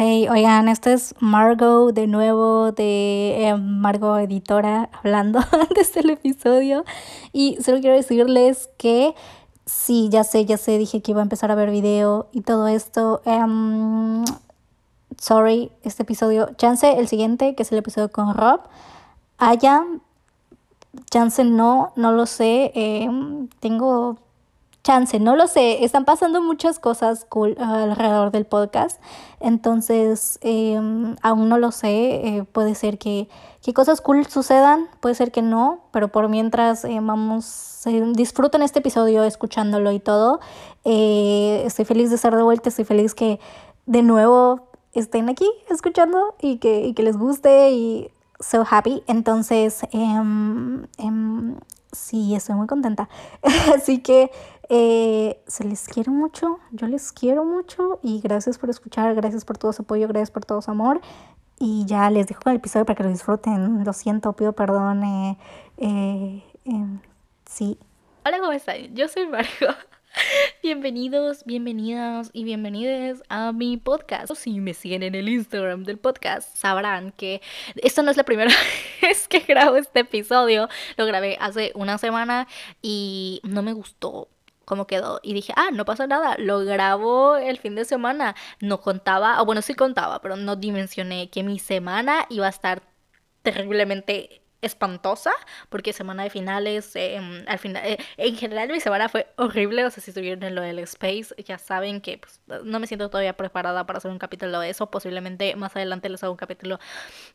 Hey, oigan, esto es Margot de nuevo de eh, Margot Editora hablando antes del episodio y solo quiero decirles que sí, ya sé, ya sé, dije que iba a empezar a ver video y todo esto. Um, sorry, este episodio, chance el siguiente, que es el episodio con Rob, haya, chance no, no lo sé, eh, tengo chance, no lo sé, están pasando muchas cosas cool alrededor del podcast, entonces em, aún no lo sé, eh, puede ser que, que, cosas cool sucedan, puede ser que no, pero por mientras eh, vamos, disfruten este episodio escuchándolo y todo, eh, estoy feliz de estar de vuelta, estoy feliz que de nuevo estén aquí escuchando y que, y que les guste y so happy, entonces em, em, sí, estoy muy contenta, así que... Eh, se les quiero mucho, yo les quiero mucho y gracias por escuchar, gracias por todo su apoyo, gracias por todo su amor. Y ya les dejo el episodio para que lo disfruten. Lo siento, pido perdón. Eh, eh, em, sí. Hola, ¿cómo están? Yo soy Margo. Bienvenidos, bienvenidas y bienvenidas a mi podcast. Si me siguen en el Instagram del podcast, sabrán que esta no es la primera vez que grabo este episodio. Lo grabé hace una semana y no me gustó cómo quedó. Y dije, ah, no pasa nada, lo grabo el fin de semana. No contaba, o bueno, sí contaba, pero no dimensioné que mi semana iba a estar terriblemente espantosa porque semana de finales em, al final eh, en general mi semana fue horrible o sea si estuvieron en lo del space ya saben que pues, no me siento todavía preparada para hacer un capítulo de eso posiblemente más adelante les hago un capítulo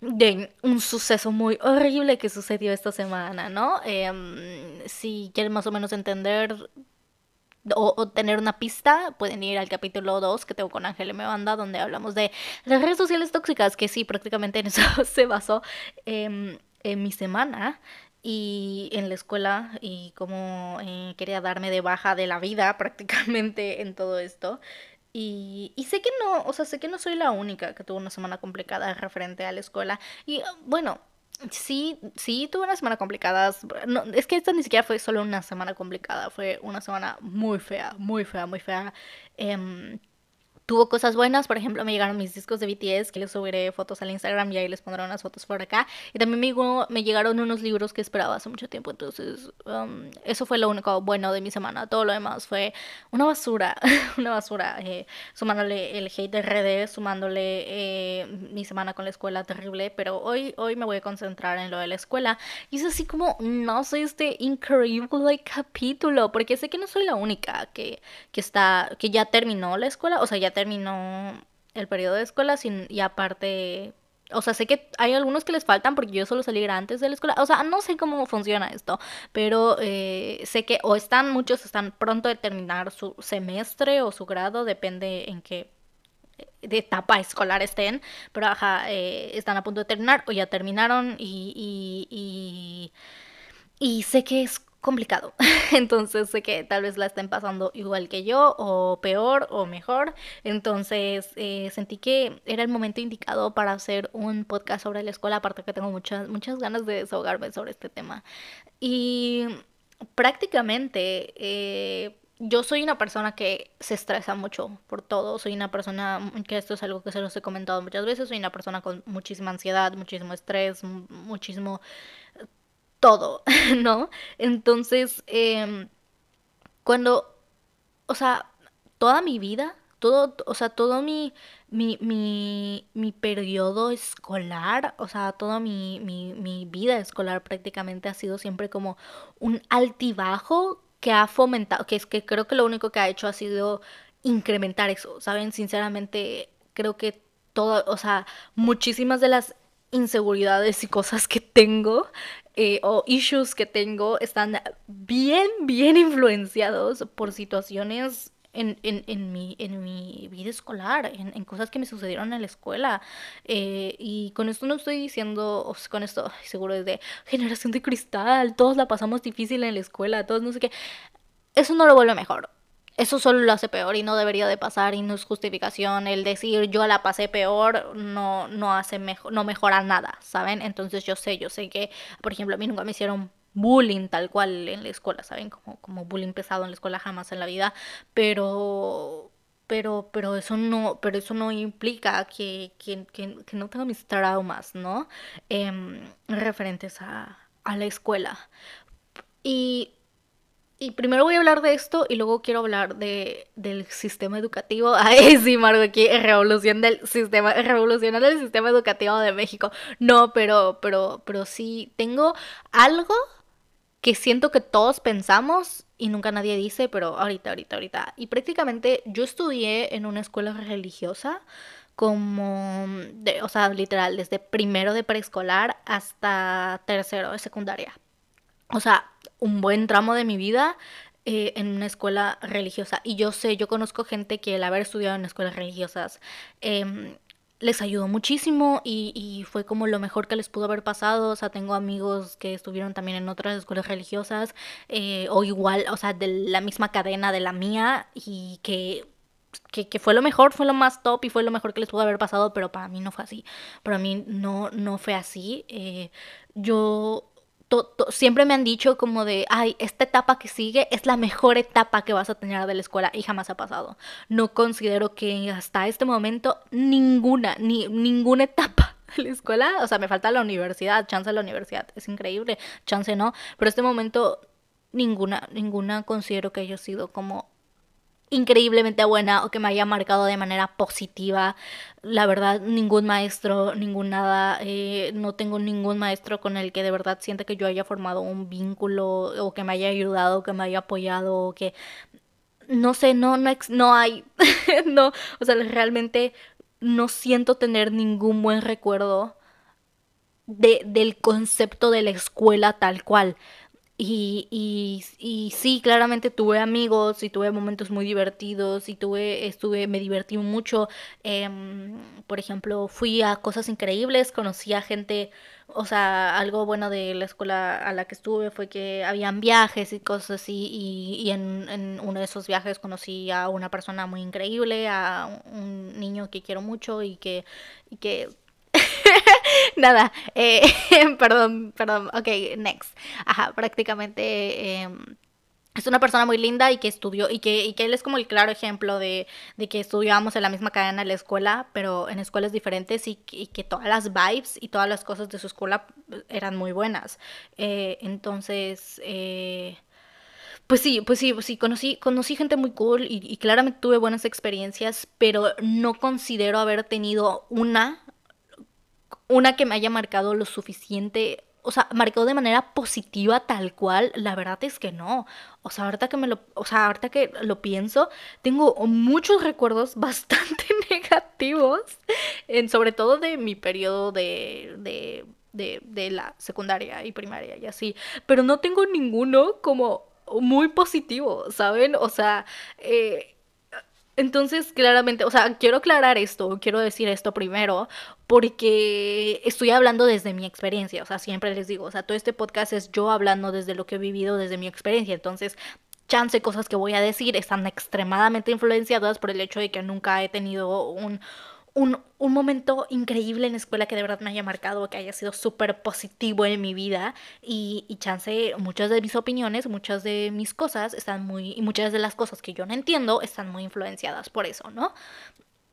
de un suceso muy horrible que sucedió esta semana no em, si quieren más o menos entender o, tener una pista, pueden ir al capítulo 2 que tengo con Ángel M. Banda, donde hablamos de las redes sociales tóxicas, que sí, prácticamente en eso se basó em, en mi semana y en la escuela y cómo eh, quería darme de baja de la vida prácticamente en todo esto. Y, y, sé que no, o sea, sé que no soy la única que tuvo una semana complicada referente a la escuela. Y bueno, Sí, sí, tuve una semana complicada. No, es que esta ni siquiera fue solo una semana complicada, fue una semana muy fea, muy fea, muy fea. Eh, tuvo cosas buenas, por ejemplo, me llegaron mis discos de BTS, que les subiré fotos al Instagram y ahí les pondré unas fotos por acá. Y también me, me llegaron unos libros que esperaba hace mucho tiempo, entonces um, eso fue lo único bueno de mi semana. Todo lo demás fue una basura, una basura, eh, sumándole el hate de redes, sumándole eh, mi semana con la escuela terrible, pero hoy, hoy me voy a concentrar en lo de la escuela. Y es así como, no sé, este increíble capítulo, porque sé que no soy la única que, que está, que ya terminó la escuela, o sea, ya terminó el periodo de escuela y aparte, o sea, sé que hay algunos que les faltan porque yo solo salí antes de la escuela, o sea, no sé cómo funciona esto, pero eh, sé que o están, muchos están pronto de terminar su semestre o su grado, depende en qué eh, etapa escolar estén, pero ajá, eh, están a punto de terminar o ya terminaron y, y, y, y sé que es complicado. Entonces sé que tal vez la estén pasando igual que yo, o peor, o mejor. Entonces eh, sentí que era el momento indicado para hacer un podcast sobre la escuela, aparte que tengo muchas, muchas ganas de desahogarme sobre este tema. Y prácticamente... Eh, yo soy una persona que se estresa mucho por todo, soy una persona, que esto es algo que se los he comentado muchas veces, soy una persona con muchísima ansiedad, muchísimo estrés, muchísimo todo, ¿no? Entonces, em, cuando, o sea, toda mi vida, todo, o sea, todo mi, mi, mi, mi periodo escolar, o sea, toda mi, mi, mi vida escolar prácticamente ha sido siempre como un altibajo que ha fomentado, que es que creo que lo único que ha hecho ha sido incrementar eso, ¿saben? Sinceramente, creo que todo, o sea, muchísimas de las inseguridades y cosas que tengo eh, o issues que tengo están bien, bien influenciados por situaciones en, en, en, mi, en mi vida escolar, en, en, cosas que me sucedieron en la escuela. Eh, y con esto no estoy diciendo, con esto seguro es de generación de cristal, todos la pasamos difícil en la escuela, todos no sé qué. Eso no lo vuelve mejor eso solo lo hace peor y no debería de pasar y no es justificación. El decir yo la pasé peor no, no hace mejor, no mejora nada, ¿saben? Entonces yo sé, yo sé que, por ejemplo, a mí nunca me hicieron bullying tal cual en la escuela, ¿saben? Como, como bullying pesado en la escuela jamás en la vida, pero pero, pero eso no, pero eso no implica que, que, que, no tenga mis traumas, ¿no? Em, referentes a, a la escuela. Y y primero voy a hablar de esto y luego quiero hablar de, del sistema educativo. Ay, sí, Margo, aquí revolución del sistema, revolucionando el sistema educativo de México. No, pero, pero, pero sí, tengo algo que siento que todos pensamos y nunca nadie dice, pero ahorita, ahorita, ahorita. Y prácticamente yo estudié en una escuela religiosa como, de, o sea, literal, desde primero de preescolar hasta tercero de secundaria. O sea, un buen tramo de mi vida eh, en una escuela religiosa. Y yo sé, yo conozco gente que el haber estudiado en escuelas religiosas em, les ayudó muchísimo y, fue como lo mejor que les pudo haber pasado. O sea, tengo amigos que estuvieron también en otras escuelas religiosas eh, o igual, o sea, de la misma cadena de la mía y que que, fue lo mejor, fue lo más top y fue lo mejor que les pudo haber pasado, pero para mí no fue así. Para mí no, no fue así. Siempre me han dicho como de, ay, esta etapa que sigue es la mejor etapa que vas a tener de la escuela y jamás ha pasado. No considero que hasta este momento ninguna, ni ninguna etapa de la escuela, o sea, me falta la universidad, chance de la universidad, es increíble, chance no, pero este momento ninguna, ninguna considero que haya sido como increíblemente buena o que me haya marcado de manera positiva. La verdad, ningún maestro, ningún nada, eh, no tengo ningún maestro con el que de verdad sienta que yo haya formado un vínculo o que me haya ayudado, que me haya apoyado, o que no sé, no, no, no hay, no, o sea, realmente no siento tener ningún buen recuerdo de, del concepto de la escuela tal cual. Y, y, y, sí, claramente tuve amigos y tuve momentos muy divertidos y tuve, estuve, me divertí mucho. Em, por ejemplo, fui a cosas increíbles, conocí a gente, o sea, algo bueno de la escuela a la que estuve fue que habían viajes y cosas así y, y en, en uno de esos viajes conocí a una persona muy increíble, a un niño que quiero mucho y que, y que Nada, eh, perdón, perdón, ok, next. Ajá, prácticamente em, es una persona muy linda y que estudió, y que, y que él es como el claro ejemplo de, de que estudiábamos en la misma cadena de la escuela, pero en escuelas diferentes y, y, que todas las vibes y todas las cosas de su escuela eran muy buenas. Eh, entonces, eh, pues sí, pues sí, pues sí, conocí, conocí gente muy cool y, claramente tuve buenas experiencias, pero no considero haber tenido una una que me haya marcado lo suficiente, o sea, marcado de manera positiva tal cual, la verdad es que no. O sea, ahorita que me lo, o sea, ahorita que lo pienso, tengo muchos recuerdos bastante negativos, en, sobre todo de mi periodo de, de, de, de la secundaria y primaria y así, pero no tengo ninguno como muy positivo, ¿saben? O sea, eh, entonces, claramente, o sea, quiero aclarar esto, quiero decir esto primero, porque estoy hablando desde mi experiencia, o sea, siempre les digo, o sea, todo este podcast es yo hablando desde lo que he vivido, desde mi experiencia, entonces, chance cosas que voy a decir están extremadamente influenciadas por el hecho de que nunca he tenido un, un, un, momento increíble en la escuela que de verdad me haya marcado, que haya sido súper positivo en mi vida y, y, chance muchas de mis opiniones, muchas de mis cosas están muy, y muchas de las cosas que yo no entiendo están muy influenciadas por eso, ¿no?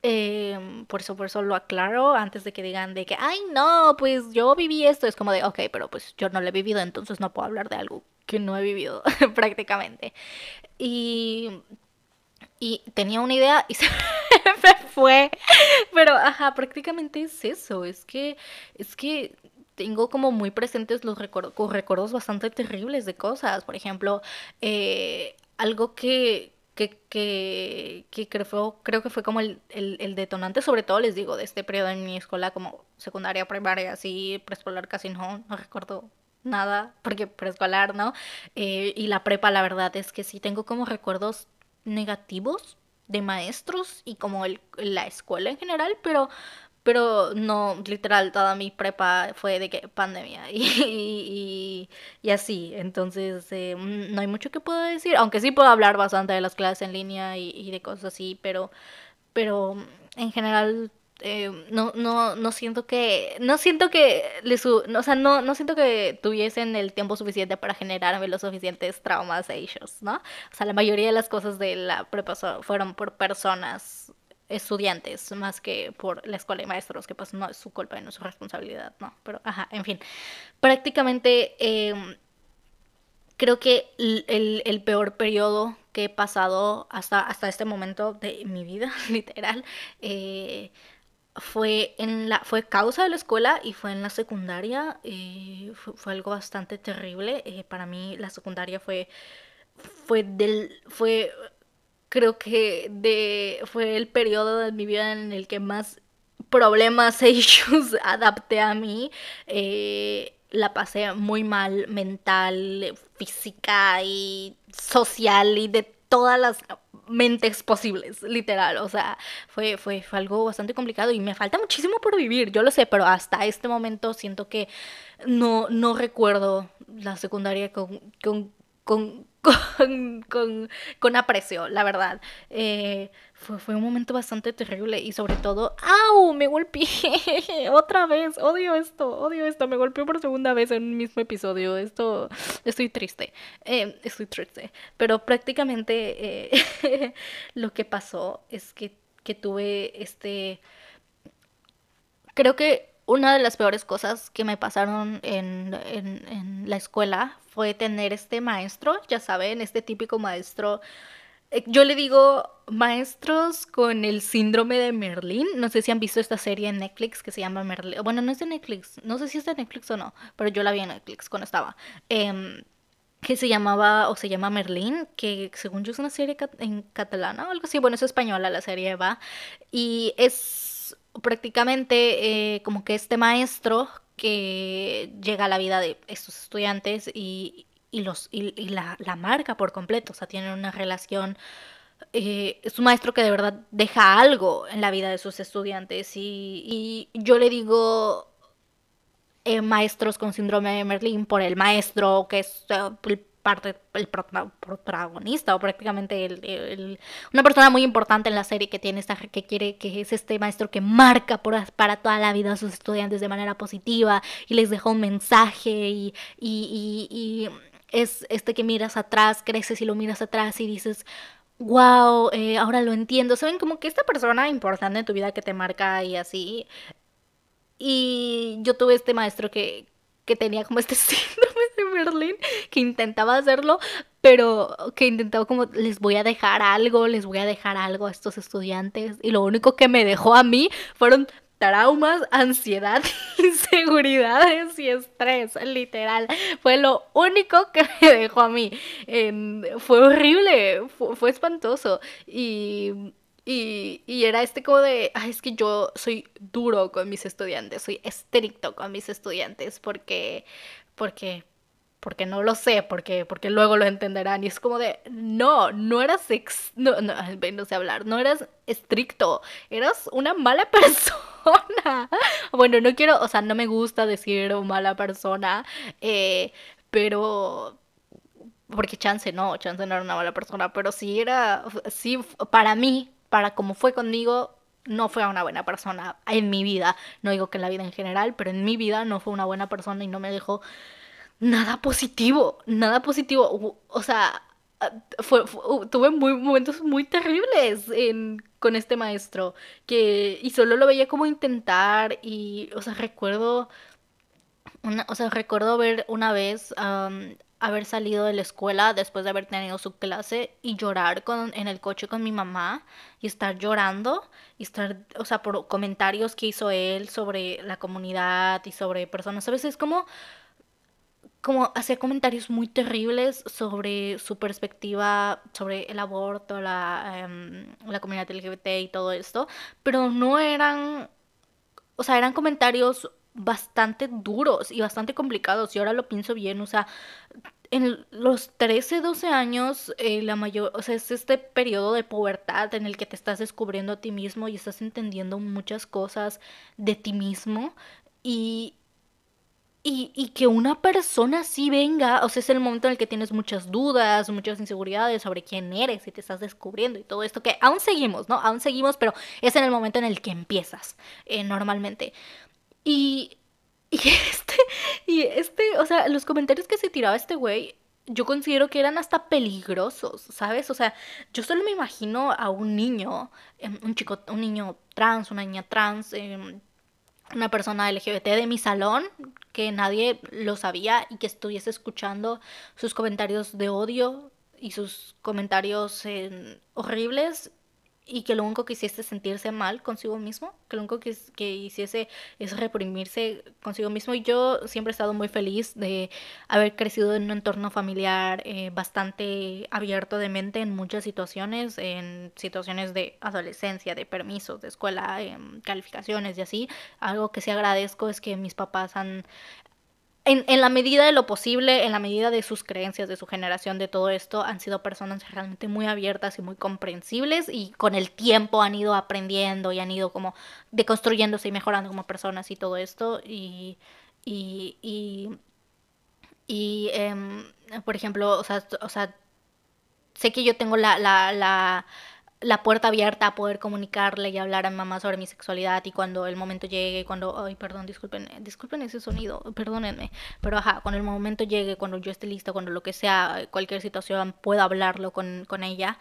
Eh, por eso, por eso lo aclaro antes de que digan de que, ay, no, pues yo viví esto. Es como de, ok, pero pues yo no lo he vivido, entonces no puedo hablar de algo que no he vivido prácticamente. Y y tenía una idea y se me fue. Pero, ajá, prácticamente es eso. Es que, es que tengo como muy presentes los recuerdos, bastante terribles de cosas. Por ejemplo, eh, algo que, que, que, que creo, creo que fue como el, el, el, detonante, sobre todo les digo, de este periodo en mi escuela, como secundaria, primaria, así, preescolar casi no, no recuerdo nada, porque preescolar, ¿no? Eh, y la prepa, la verdad es que sí tengo como recuerdos negativos de maestros y como el, la escuela en general, pero, pero no, literal, toda mi prepa fue de que pandemia y, y, así. Entonces, eh, mm, no hay mucho que puedo decir, aunque sí puedo hablar bastante de las clases en línea y, y de cosas así, pero, pero en general eh, no, no, no siento que, no siento que les, o sea, no, no siento que tuviesen el tiempo suficiente para generarme los suficientes traumas a ellos, ¿no? O sea, la mayoría de las cosas de la prepa fueron por personas estudiantes más que por la escuela de maestros, que pues no es su culpa y no es su responsabilidad, ¿no? Pero, ajá, en fin, prácticamente em, creo que el, el, peor periodo que he pasado hasta, hasta este momento de mi vida, literal, eh, fue en la fue causa de la escuela y fue en la secundaria eh, fue, algo bastante terrible. Eh, para mí la secundaria fue fue del fue creo que de fue el periodo de mi vida en el que más problemas e issues adapté a mí. Eh, la pasé muy mal mental física y social y de todas las mentes posibles, literal. O sea, fue, fue, fue, algo bastante complicado y me falta muchísimo por vivir, yo lo sé, pero hasta este momento siento que no, no recuerdo la secundaria con, con, con, con, con, aprecio, la verdad. Eh, fue, fue, un momento bastante terrible y sobre todo, ¡au! Me golpeé otra vez. Odio esto, odio esto. Me golpeó por segunda vez en un mismo episodio. Esto, estoy triste. Eh, estoy triste. Pero prácticamente eh, lo que pasó es que, que tuve este... Creo que una de las peores cosas que me pasaron en, en, la escuela fue tener este maestro, ya saben, este típico maestro. Eh, yo le digo maestros con el síndrome de Merlín. No sé si han visto esta serie en Netflix que se llama Merlín. Bueno, no es de Netflix. No sé si es de Netflix o no, pero yo la vi en Netflix cuando estaba. Eh, que se llamaba o se llama Merlín, que según yo es una serie en catalana o algo así. Bueno, es española la serie, va. Y es prácticamente eh, como que este maestro que llega a la vida de estos estudiantes y, los, y, la, marca por completo, o sea, tienen una relación, eh, es un maestro que de verdad deja algo en la vida de sus estudiantes y, yo le digo eh, maestros con síndrome de Merlin por el maestro que es parte, el protagonista o prácticamente el, una persona muy importante en la serie que tiene esta, que quiere, que es este maestro que marca para toda la vida a sus estudiantes de manera positiva y les deja un mensaje y, y, y, es este que miras atrás, creces y lo miras atrás y dices, wow, eh, ahora lo entiendo. Saben como que esta persona importante en tu vida que te marca y así. Y yo tuve este maestro que, que tenía como este síndrome de Merlin, que intentaba hacerlo, pero que intentaba como, les voy a dejar algo, les voy a dejar algo a estos estudiantes. Y lo único que me dejó a mí fueron traumas, ansiedad, inseguridades y estrés, literal. Fue lo único que me dejó a mí. Em, fue horrible, fue espantoso. Y y, y, era este como de, es que yo soy duro con mis estudiantes, soy estricto con mis estudiantes porque, porque, porque no lo sé, porque, porque luego lo entenderán. Y es como de, no, no eras, ex, no, no, no sé hablar, no eras estricto, eras una mala persona. bueno, no quiero, o sea, no me gusta decir mala persona, eh, pero porque chance no, chance no era una mala persona, pero sí era, sí, para mí, para como fue conmigo, no fue una buena persona en mi vida. No digo que en la vida en general, pero en mi vida no fue una buena persona y no me dejó nada positivo, nada positivo. O sea, fue, tuve muy, momentos muy terribles con este maestro que y solo lo veía como intentar y o sea recuerdo una, o sea recuerdo ver una vez haber salido de la escuela después de haber tenido su clase y llorar con, en el coche con mi mamá y estar llorando y estar, o sea, por comentarios que hizo él sobre la comunidad y sobre personas. A veces como como hacía comentarios muy terribles sobre su perspectiva sobre el aborto, la, em, la comunidad LGBT y todo esto, pero no eran, o sea, eran comentarios bastante duros y bastante complicados. Y ahora lo pienso bien, o sea, en los 13, 12 años, eh, la mayor, o sea, es este periodo de pubertad en el que te estás descubriendo a ti mismo y estás entendiendo muchas cosas de ti mismo. Y, y, y, que una persona así venga, o sea, es el momento en el que tienes muchas dudas, muchas inseguridades sobre quién eres y te estás descubriendo y todo esto, que aún seguimos, ¿no? Aún seguimos, pero es en el momento en el que empiezas, eh, normalmente. Y, y este, y este, o sea, los comentarios que se tiraba este güey yo considero que eran hasta peligrosos, ¿sabes? O sea, yo solo me imagino a un niño, em, un chico, un niño trans, una niña trans, em, una persona LGBT de mi salón que nadie lo sabía y que estuviese escuchando sus comentarios de odio y sus comentarios eh, horribles y que lo único que hiciese es sentirse mal consigo mismo, que lo único que, hiciese es reprimirse consigo mismo. Y yo siempre he estado muy feliz de haber crecido en un entorno familiar eh, bastante abierto de mente en muchas situaciones, en situaciones de adolescencia, de permisos, de escuela, en calificaciones y así. Algo que sí agradezco es que mis papás han en, en, la medida de lo posible, en la medida de sus creencias, de su generación, de todo esto, han sido personas realmente muy abiertas y muy comprensibles y con el tiempo han ido aprendiendo y han ido como deconstruyéndose y mejorando como personas y todo esto. Y, y, y, y eh, por ejemplo, o sea, o sea, sé que yo tengo la, la, la la puerta abierta a poder comunicarle y hablar a mamá sobre mi sexualidad y cuando el momento llegue, cuando, ay, perdón, disculpen, disculpen ese sonido, perdónenme, pero ajá, cuando el momento llegue, cuando yo esté lista, cuando lo que sea, cualquier situación, pueda hablarlo con, con ella.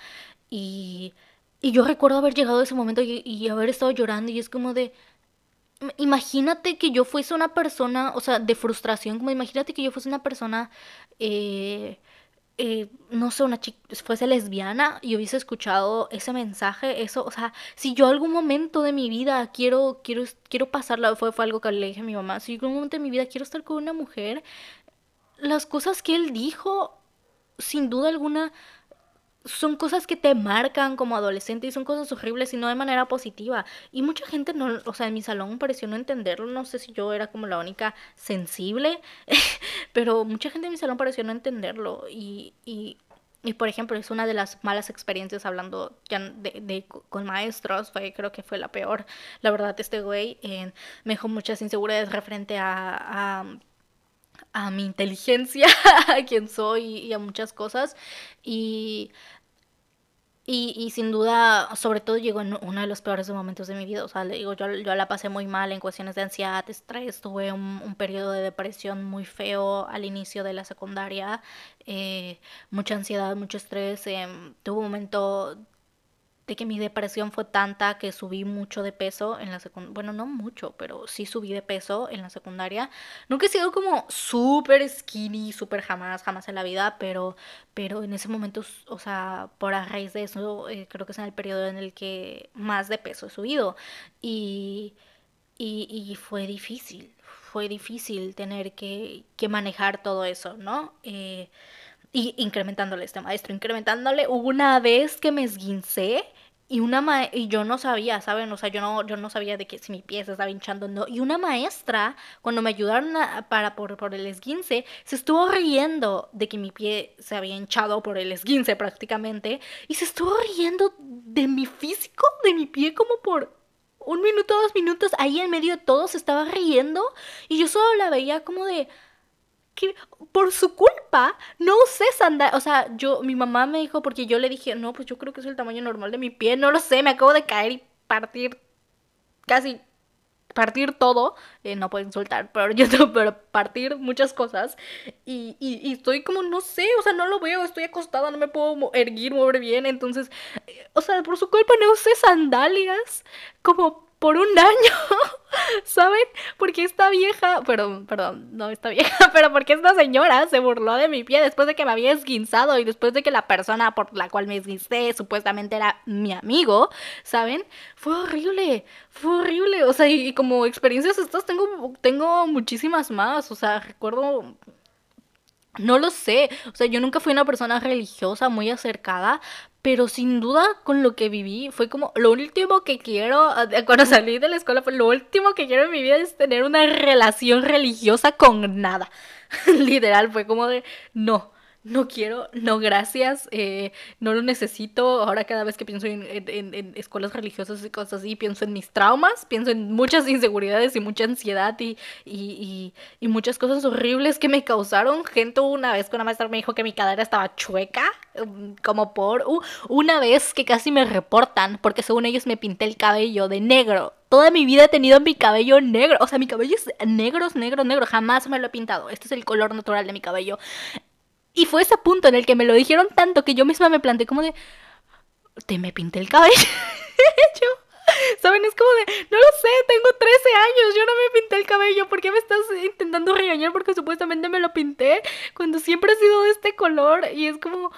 Y, y yo recuerdo haber llegado a ese momento y, y haber estado llorando y es como de, imagínate que yo fuese una persona, o sea, de frustración, como imagínate que yo fuese una persona... Eh, eh, no sé, una chica fuese lesbiana y hubiese escuchado ese mensaje, eso, o sea, si yo algún momento de mi vida quiero, quiero, quiero pasarla, fue, fue algo que le dije a mi mamá, si algún momento de mi vida quiero estar con una mujer, las cosas que él dijo, sin duda alguna, son cosas que te marcan como adolescente y son cosas horribles y no de manera positiva. Y mucha gente no, o sea, en mi salón pareció no entenderlo, no sé si yo era como la única sensible, pero mucha gente en mi salón pareció no entenderlo y, y, y por ejemplo, es una de las malas experiencias hablando ya de, de, con maestros, fue, creo que fue la peor. La verdad, este güey eh, me dejó muchas inseguridades referente a, a a mi inteligencia, a quién soy y a muchas cosas. Y, y, sin duda, sobre todo llegó en uno de los peores momentos de mi vida. O sea, le digo, yo, yo la pasé muy mal en cuestiones de ansiedad, estrés. Tuve un, un periodo de depresión muy feo al inicio de la secundaria. Eh, mucha ansiedad, mucho estrés. Eh, tuve un momento que mi depresión fue tanta que subí mucho de peso en la secundaria. Bueno, no mucho, pero sí subí de peso en la secundaria. Nunca he sido como súper skinny, súper jamás, jamás en la vida, pero, pero en ese momento, o sea, por a raíz de eso, eh, creo que es en el periodo en el que más de peso he subido. Y, y, y fue difícil, fue difícil tener que, que manejar todo eso, ¿no? Eh, y incrementándole este maestro, incrementándole. una vez que me esguincé y una ma y yo no sabía, ¿saben? O sea, yo no, yo no sabía de que si mi pie se estaba hinchando no. Y una maestra, cuando me ayudaron para por, por el esguince, se estuvo riendo de que mi pie se había hinchado por el esguince prácticamente. Y se estuvo riendo de mi físico, de mi pie como por un minuto, dos minutos. Ahí en medio de todo se estaba riendo. Y yo solo la veía como de por su culpa no usé sandalias. O sea, yo, mi mamá me dijo, porque yo le dije, no, pues yo creo que es el tamaño normal de mi pie, no lo sé, me acabo de caer y partir casi partir todo, eh, no pueden soltar, pero yo pero partir muchas cosas y, y, y, estoy como, no sé, o sea, no lo veo, estoy acostada, no me puedo erguir, mover bien, entonces, eh, o sea, por su culpa no usé sandalias, como por un año, ¿saben? Porque esta vieja, perdón, perdón, no esta vieja, pero porque esta señora se burló de mi pie después de que me había esguinzado y después de que la persona por la cual me esguincé supuestamente era mi amigo, ¿saben? Fue horrible, fue horrible, o sea, y, y como experiencias estas tengo, tengo muchísimas más, o sea, recuerdo no lo sé, o sea, yo nunca fui una persona religiosa muy acercada, pero sin duda con lo que viví fue como lo último que quiero, cuando salí de la escuela fue lo último que quiero en mi vida es tener una relación religiosa con nada. Literal, fue como de, no, no quiero, no gracias, eh, no lo necesito. Ahora cada vez que pienso en, escuelas religiosas y cosas así, pienso en mis traumas, pienso en muchas inseguridades y mucha ansiedad y, y, y, y muchas cosas horribles que me causaron. Gente, una vez que una maestra me dijo que mi cadera estaba chueca, um, como por uh, una vez que casi me reportan porque según ellos me pinté el cabello de negro toda mi vida he tenido mi cabello negro. O sea, mi cabello es negro, negro, negro. Jamás me lo he pintado. Este es el color natural de mi cabello. Y fue ese punto en el que me lo dijeron tanto que yo misma me planteé como de, te me pinté el cabello. ¿Saben? Es como de, no lo sé, tengo 13 años, yo no me pinté el cabello, ¿por qué me estás intentando regañar? Porque supuestamente me lo pinté cuando siempre ha sido de este color y es como,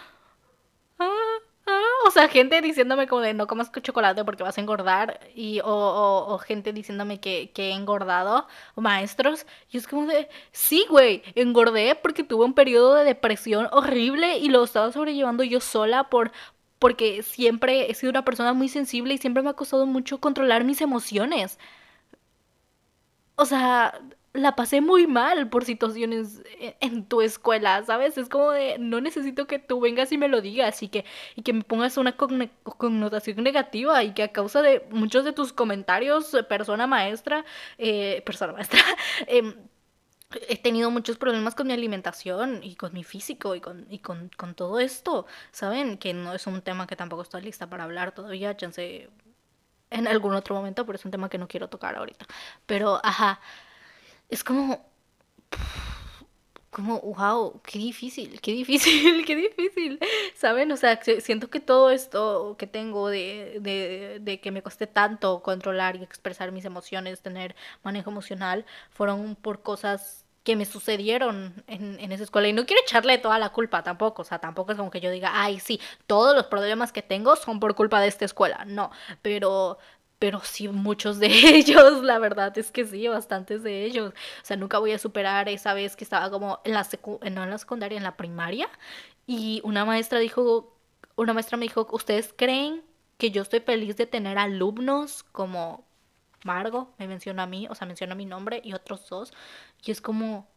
ah, ah, o sea, gente diciéndome como de no comas chocolate porque vas a engordar y o, o, gente diciéndome que, que, he engordado, o maestros, y es como de, sí, güey, engordé porque tuve un periodo de depresión horrible y lo estaba sobrellevando yo sola por porque siempre he sido una persona muy sensible y siempre me ha costado mucho controlar mis emociones. O sea, la pasé muy mal por situaciones e-, en tu escuela, ¿sabes? Es como de, no necesito que tú vengas y me lo digas y que, y que me pongas una connotación negativa y que a causa de muchos de tus comentarios, persona maestra, eh, persona maestra, eh, he tenido muchos problemas con mi alimentación y con mi físico y con, y con, con, todo esto, ¿saben? Que no es un tema que tampoco estoy lista para hablar todavía, chance en algún otro momento, pero es un tema que no quiero tocar ahorita. Pero, ajá, es como... Como, wow, qué difícil, qué difícil, qué difícil, ¿saben? O sea, siento que todo esto que tengo de, de, de que me costé tanto controlar y expresar mis emociones, tener manejo emocional, fueron por cosas que me sucedieron en, en, esa escuela. Y no quiero echarle toda la culpa tampoco. O sea, tampoco es como que yo diga, ay, sí, todos los problemas que tengo son por culpa de esta escuela. No, pero, pero sí, muchos de ellos, la verdad es que sí, bastantes de ellos. O sea, nunca voy a superar esa vez que estaba como en la, secu en la secundaria, en la primaria. Y una maestra dijo, una maestra me dijo, ¿ustedes creen que yo estoy feliz de tener alumnos como Margo me menciona a mí, o sea, menciona mi nombre y otros dos. Y es como,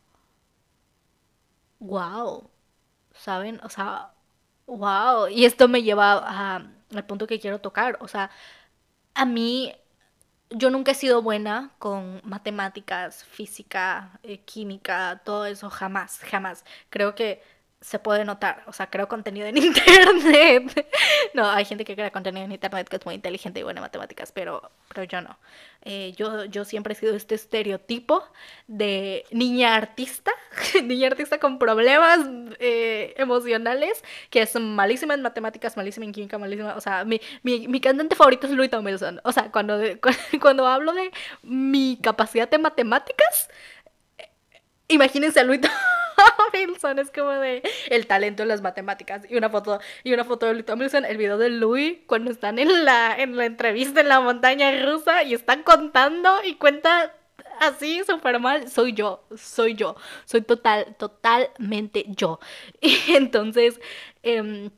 wow, ¿saben? O sea, wow. Y esto me lleva al punto que quiero tocar. O sea, a mí, yo nunca he sido buena con matemáticas, física, eh, química, todo eso, jamás, jamás. Creo que se puede notar, o sea, creo contenido en internet. no, hay gente que crea contenido en internet que es muy inteligente y buena en matemáticas, pero, pero yo no. Eh, yo, yo siempre he sido este estereotipo de niña artista, niña artista con problemas eh, emocionales, que es malísima en matemáticas, malísima en química, malísima. O sea, mi, mi, mi cantante favorito es Louis Tomlinson. O sea, cuando, cuando hablo de mi capacidad de matemáticas, imagínense a Louis Tomlinson, es como de el talento en las matemáticas. Y una foto, y una foto de Louis Tomlinson, el video de Louis cuando están en la, en la entrevista en la montaña rusa y están contando y cuenta así súper mal, soy yo, soy yo, soy total, totalmente yo. Y entonces, eh,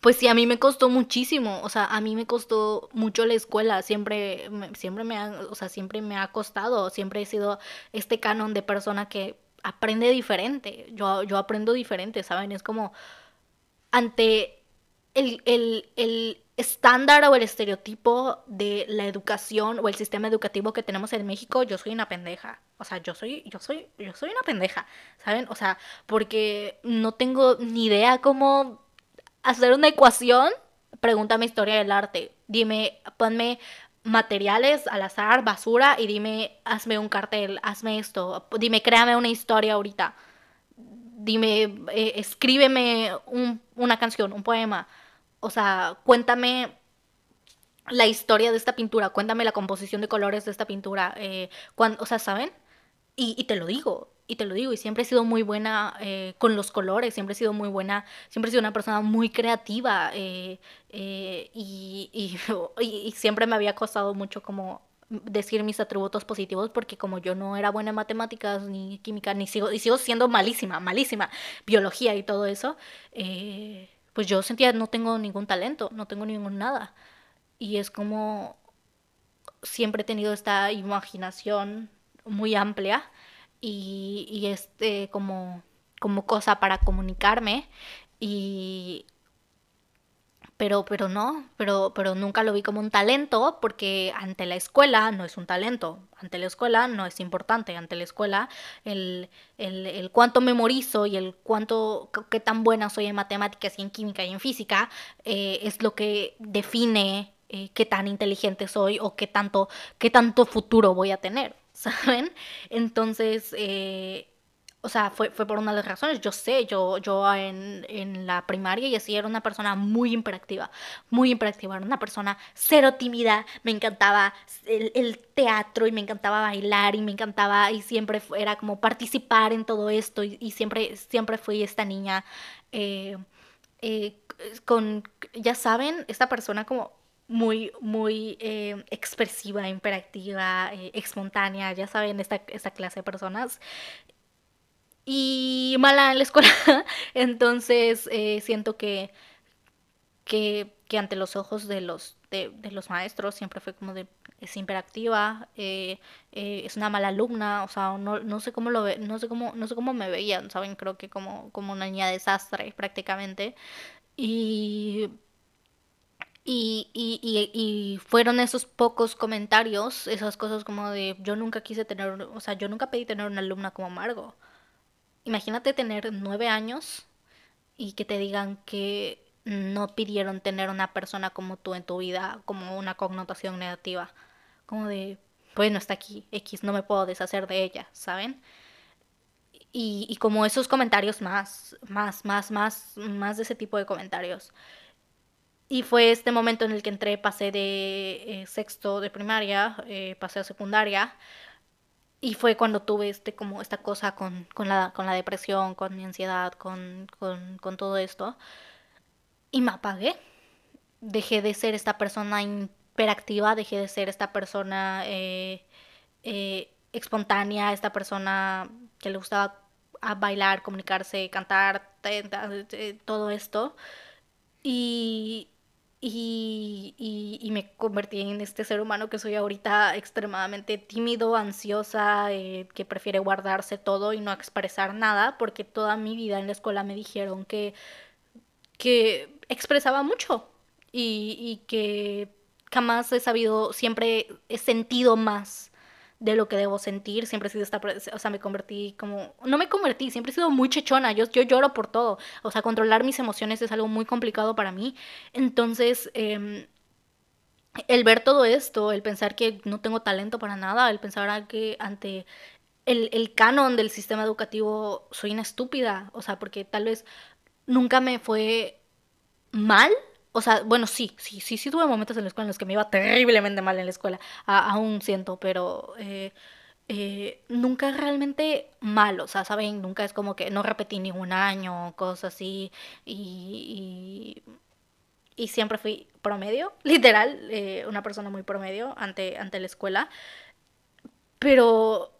pues sí, a mí me costó muchísimo, o sea, a mí me costó mucho la escuela, siempre, siempre me o sea, siempre me ha costado, siempre he sido este canon de persona que aprende diferente, yo, yo aprendo diferente, ¿saben? Es como ante el, el, el estándar o el estereotipo de la educación o el sistema educativo que tenemos en México, yo soy una pendeja. O sea, yo soy, yo soy, yo soy una pendeja, ¿saben? O sea, porque no tengo ni idea cómo hacer una ecuación. Pregúntame historia del arte. Dime, ponme materiales al azar, basura, y dime, hazme un cartel, hazme esto, dime, créame una historia ahorita, dime, eh, escríbeme una canción, un poema, o sea, cuéntame la historia de esta pintura, cuéntame la composición de colores de esta pintura, eh, o sea, ¿saben? Y te lo digo, y te lo digo, y siempre he sido muy buena eh, con los colores, siempre he sido muy buena, siempre he sido una persona muy creativa eh, eh, y, y, siempre me había costado mucho como decir mis atributos positivos porque como yo no era buena en matemáticas ni química, ni sigo, y sigo siendo malísima, malísima, biología y todo eso, pues yo sentía no tengo ningún talento, no tengo ningún nada. Y es como siempre he tenido esta imaginación muy amplia y, este como, como cosa para comunicarme y pero, pero no, pero, pero nunca lo vi como un talento porque ante la escuela no es un talento, ante la escuela no es importante, ante la escuela el, el, el cuánto memorizo y el cuánto, qué tan buena soy en matemáticas y en química y en física eh, es lo que define eh, qué tan inteligente soy o qué tanto, qué tanto futuro voy a tener. ¿Saben? Entonces, eh, o sea, fue, fue por una de las razones. Yo sé, yo, yo en, en la primaria y así era una persona muy imperactiva, muy imperactiva. Era una persona cero tímida. Me encantaba el, el, teatro y me encantaba bailar y me encantaba y siempre era como participar en todo esto y, siempre, siempre fui esta niña eh, eh, con, ya saben, esta persona como muy, muy eh, expresiva, imperactiva, eh, espontánea, ya saben, esta, esta clase de personas y mala en la escuela. Entonces eh, siento que, que, que, ante los ojos de los, de, de, los maestros siempre fue como de es imperactiva, es una mala alumna, o sea, no, no sé cómo lo ve, no sé cómo, no sé cómo me veían, saben, creo que como, como una niña desastre prácticamente. Y y, y, y, y, fueron esos pocos comentarios, esas cosas como de yo nunca quise tener, o sea, yo nunca pedí tener una alumna como Margo. Imagínate tener nueve años y que te digan que no pidieron tener una persona como tú en tu vida como una connotación negativa. Como de, bueno, está aquí, X, no me puedo deshacer de ella, ¿saben? Y, y como esos comentarios más, más, más, más, más de ese tipo de comentarios. Y fue este momento en el que entré, pasé de eh, sexto de primaria, eh, pasé a secundaria. Y fue cuando tuve este, como esta cosa con, con, la, con la depresión, con mi ansiedad, con, con, todo esto. Y me apagué. Dejé de ser esta persona hiperactiva, dejé de ser esta persona eh, espontánea, esta persona que le gustaba bailar, comunicarse, cantar, todo esto. Y, y, y, y, me convertí en este ser humano que soy ahorita extremadamente tímido, ansiosa, eh, que prefiere guardarse todo y no expresar nada, porque toda mi vida en la escuela me dijeron que, que expresaba mucho y, y que jamás he sabido, siempre he sentido más de lo que debo sentir, siempre he sido esta, o sea, me convertí como, no me convertí, siempre he sido muy chechona, yo, yo lloro por todo, o sea, controlar mis emociones es algo muy complicado para mí, entonces, eh, el ver todo esto, el pensar que no tengo talento para nada, el pensar que ante el, el canon del sistema educativo soy una estúpida, o sea, porque tal vez nunca me fue mal, o sea, bueno, sí, sí, sí, sí tuve momentos en la escuela en los que me iba terriblemente mal en la escuela, aún siento, pero eh, eh, nunca realmente mal, o sea, ¿saben? Nunca es como que no repetí ningún año, cosas así, y, y, y siempre fui promedio, literal, eh, una persona muy promedio ante, ante la escuela, pero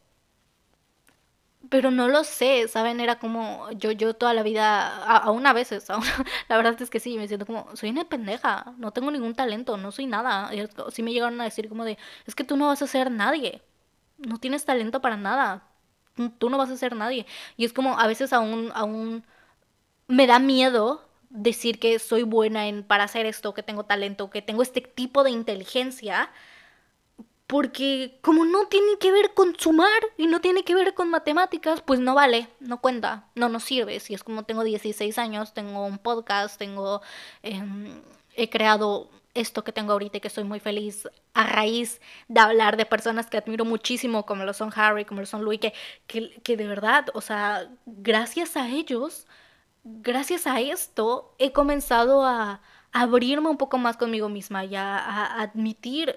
pero no lo sé, ¿saben? Era como yo, yo toda la vida, aún a veces, aún, la verdad es que sí, me siento como, soy una pendeja, no tengo ningún talento, no soy nada. Y sí me llegaron a decir como de, es que tú no vas a ser nadie, no tienes talento para nada, tú no vas a ser nadie. Y es como, a veces aún, aún me da miedo decir que soy buena en, para hacer esto, que tengo talento, que tengo este tipo de inteligencia porque como no tiene que ver con sumar y no tiene que ver con matemáticas, pues no vale, no cuenta, no nos sirve. Si es como tengo 16 años, tengo un podcast, tengo eh, he creado esto que tengo ahorita que estoy muy feliz a raíz de hablar de personas que admiro muchísimo, como lo son Harry, como lo son Louis, que, que, de verdad, o sea, gracias a ellos, gracias a esto, he comenzado a, abrirme un poco más conmigo misma y a admitir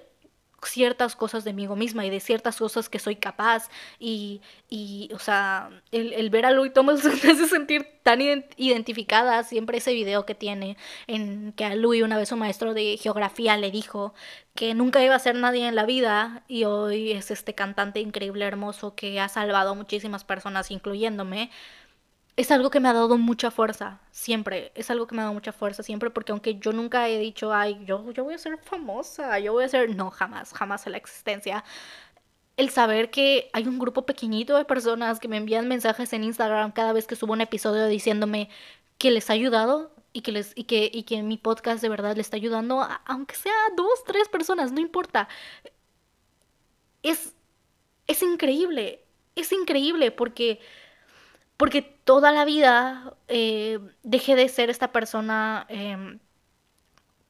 ciertas cosas de mí misma y de ciertas cosas que soy capaz y, y o sea, el, el ver a Louis Thomas me hace sentir tan identificada, siempre ese video que tiene en que a Louis una vez un maestro de geografía le dijo que nunca iba a ser nadie en la vida y hoy es este cantante increíble, hermoso que ha salvado a muchísimas personas, incluyéndome, es algo que me ha dado mucha fuerza, siempre, es algo que me ha dado mucha fuerza, siempre, porque aunque yo nunca he dicho, ay, yo, yo voy a ser famosa, yo voy a ser, no, jamás, jamás en la existencia. El saber que hay un grupo pequeñito de personas que me envían mensajes en Instagram cada vez que subo un episodio diciéndome que les ha ayudado y que, les, y que, y que mi podcast de verdad les está ayudando, aunque sea dos, tres personas, no importa. Es, es increíble, es increíble porque porque toda la vida eh, dejé de ser esta persona,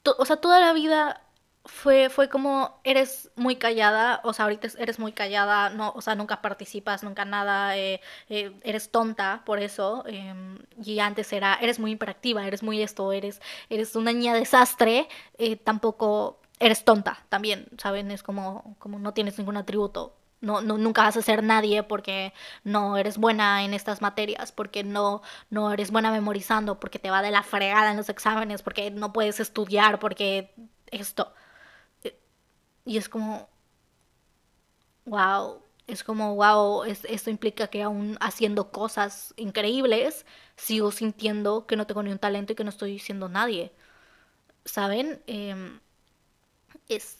to o sea, toda la vida fue, fue como, eres muy callada, o sea, ahorita eres muy callada, no, o sea, nunca participas, nunca nada, eh, eh, eres tonta por eso, em, y antes era, eres muy hiperactiva, eres muy esto, eres, eres una niña desastre, tampoco eres tonta también, ¿saben? Es como, como no tienes ningún atributo. No, no, nunca vas a ser nadie porque no eres buena en estas materias, porque no, no eres buena memorizando, porque te va de la fregada en los exámenes, porque no puedes estudiar, porque esto. Y es como, wow, es como, wow, esto implica que aún haciendo cosas increíbles, sigo sintiendo que no tengo ni un talento y que no estoy siendo nadie. ¿Saben? Em, es,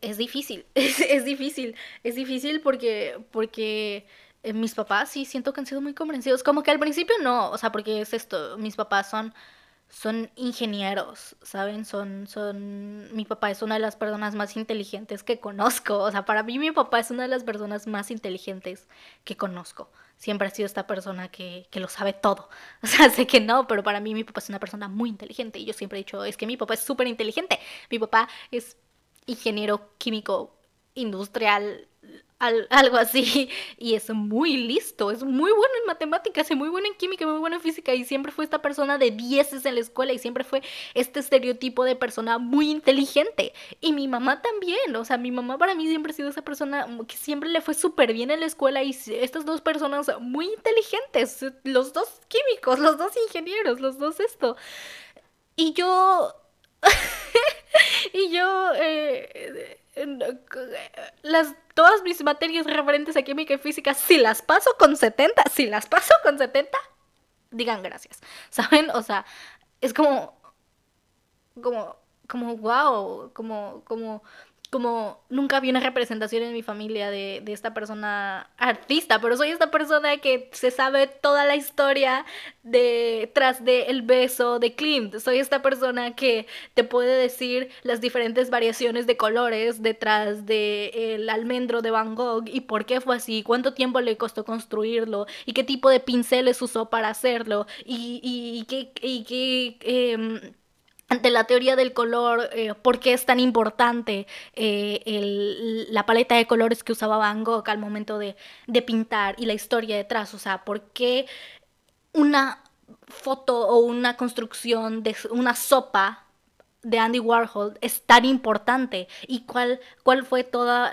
es difícil, es, es, difícil, es difícil porque, porque eh, mis papás sí siento que han sido muy comprensivos, como que al principio no, o sea, porque es esto, mis papás son son ingenieros, ¿saben? Son, son, mi papá es una de las personas más inteligentes que conozco, o sea, para mí mi papá es una de las personas más inteligentes que conozco. Siempre ha sido esta persona que, que lo sabe todo. O sea, sé que no, pero para mí mi papá es una persona muy inteligente y yo siempre he dicho, es que mi papá es súper inteligente. Mi papá es ingeniero químico industrial algo así, y es muy listo, es muy bueno en matemáticas, y muy bueno en química, muy bueno en física, y siempre fue esta persona de dieces en la escuela, y siempre fue este estereotipo de persona muy inteligente. Y mi mamá también, o sea, mi mamá para mí siempre ha sido esa persona que siempre le fue súper bien en la escuela, y estas dos personas muy inteligentes, los dos químicos, los dos ingenieros, los dos esto. Y yo... y yo... Eh, las, todas mis materias referentes a química y física, si las paso con 70, si las paso con 70, digan gracias. ¿Saben? O sea, es como, como, como, wow, como, como como nunca había una representación en mi familia de, de, esta persona artista, pero soy esta persona que se sabe toda la historia detrás del beso de Klimt. Soy esta persona que te puede decir las diferentes variaciones de colores detrás del almendro de Van Gogh y por qué fue así, cuánto tiempo le costó construirlo y qué tipo de pinceles usó para hacerlo y, y, qué... Y qué em, ante la teoría del color, eh, por qué es tan importante eh, la paleta de colores que usaba Van Gogh al momento de, pintar y la historia detrás, o sea, por qué una foto o una construcción de una sopa de Andy Warhol es tan importante y cuál, cuál fue toda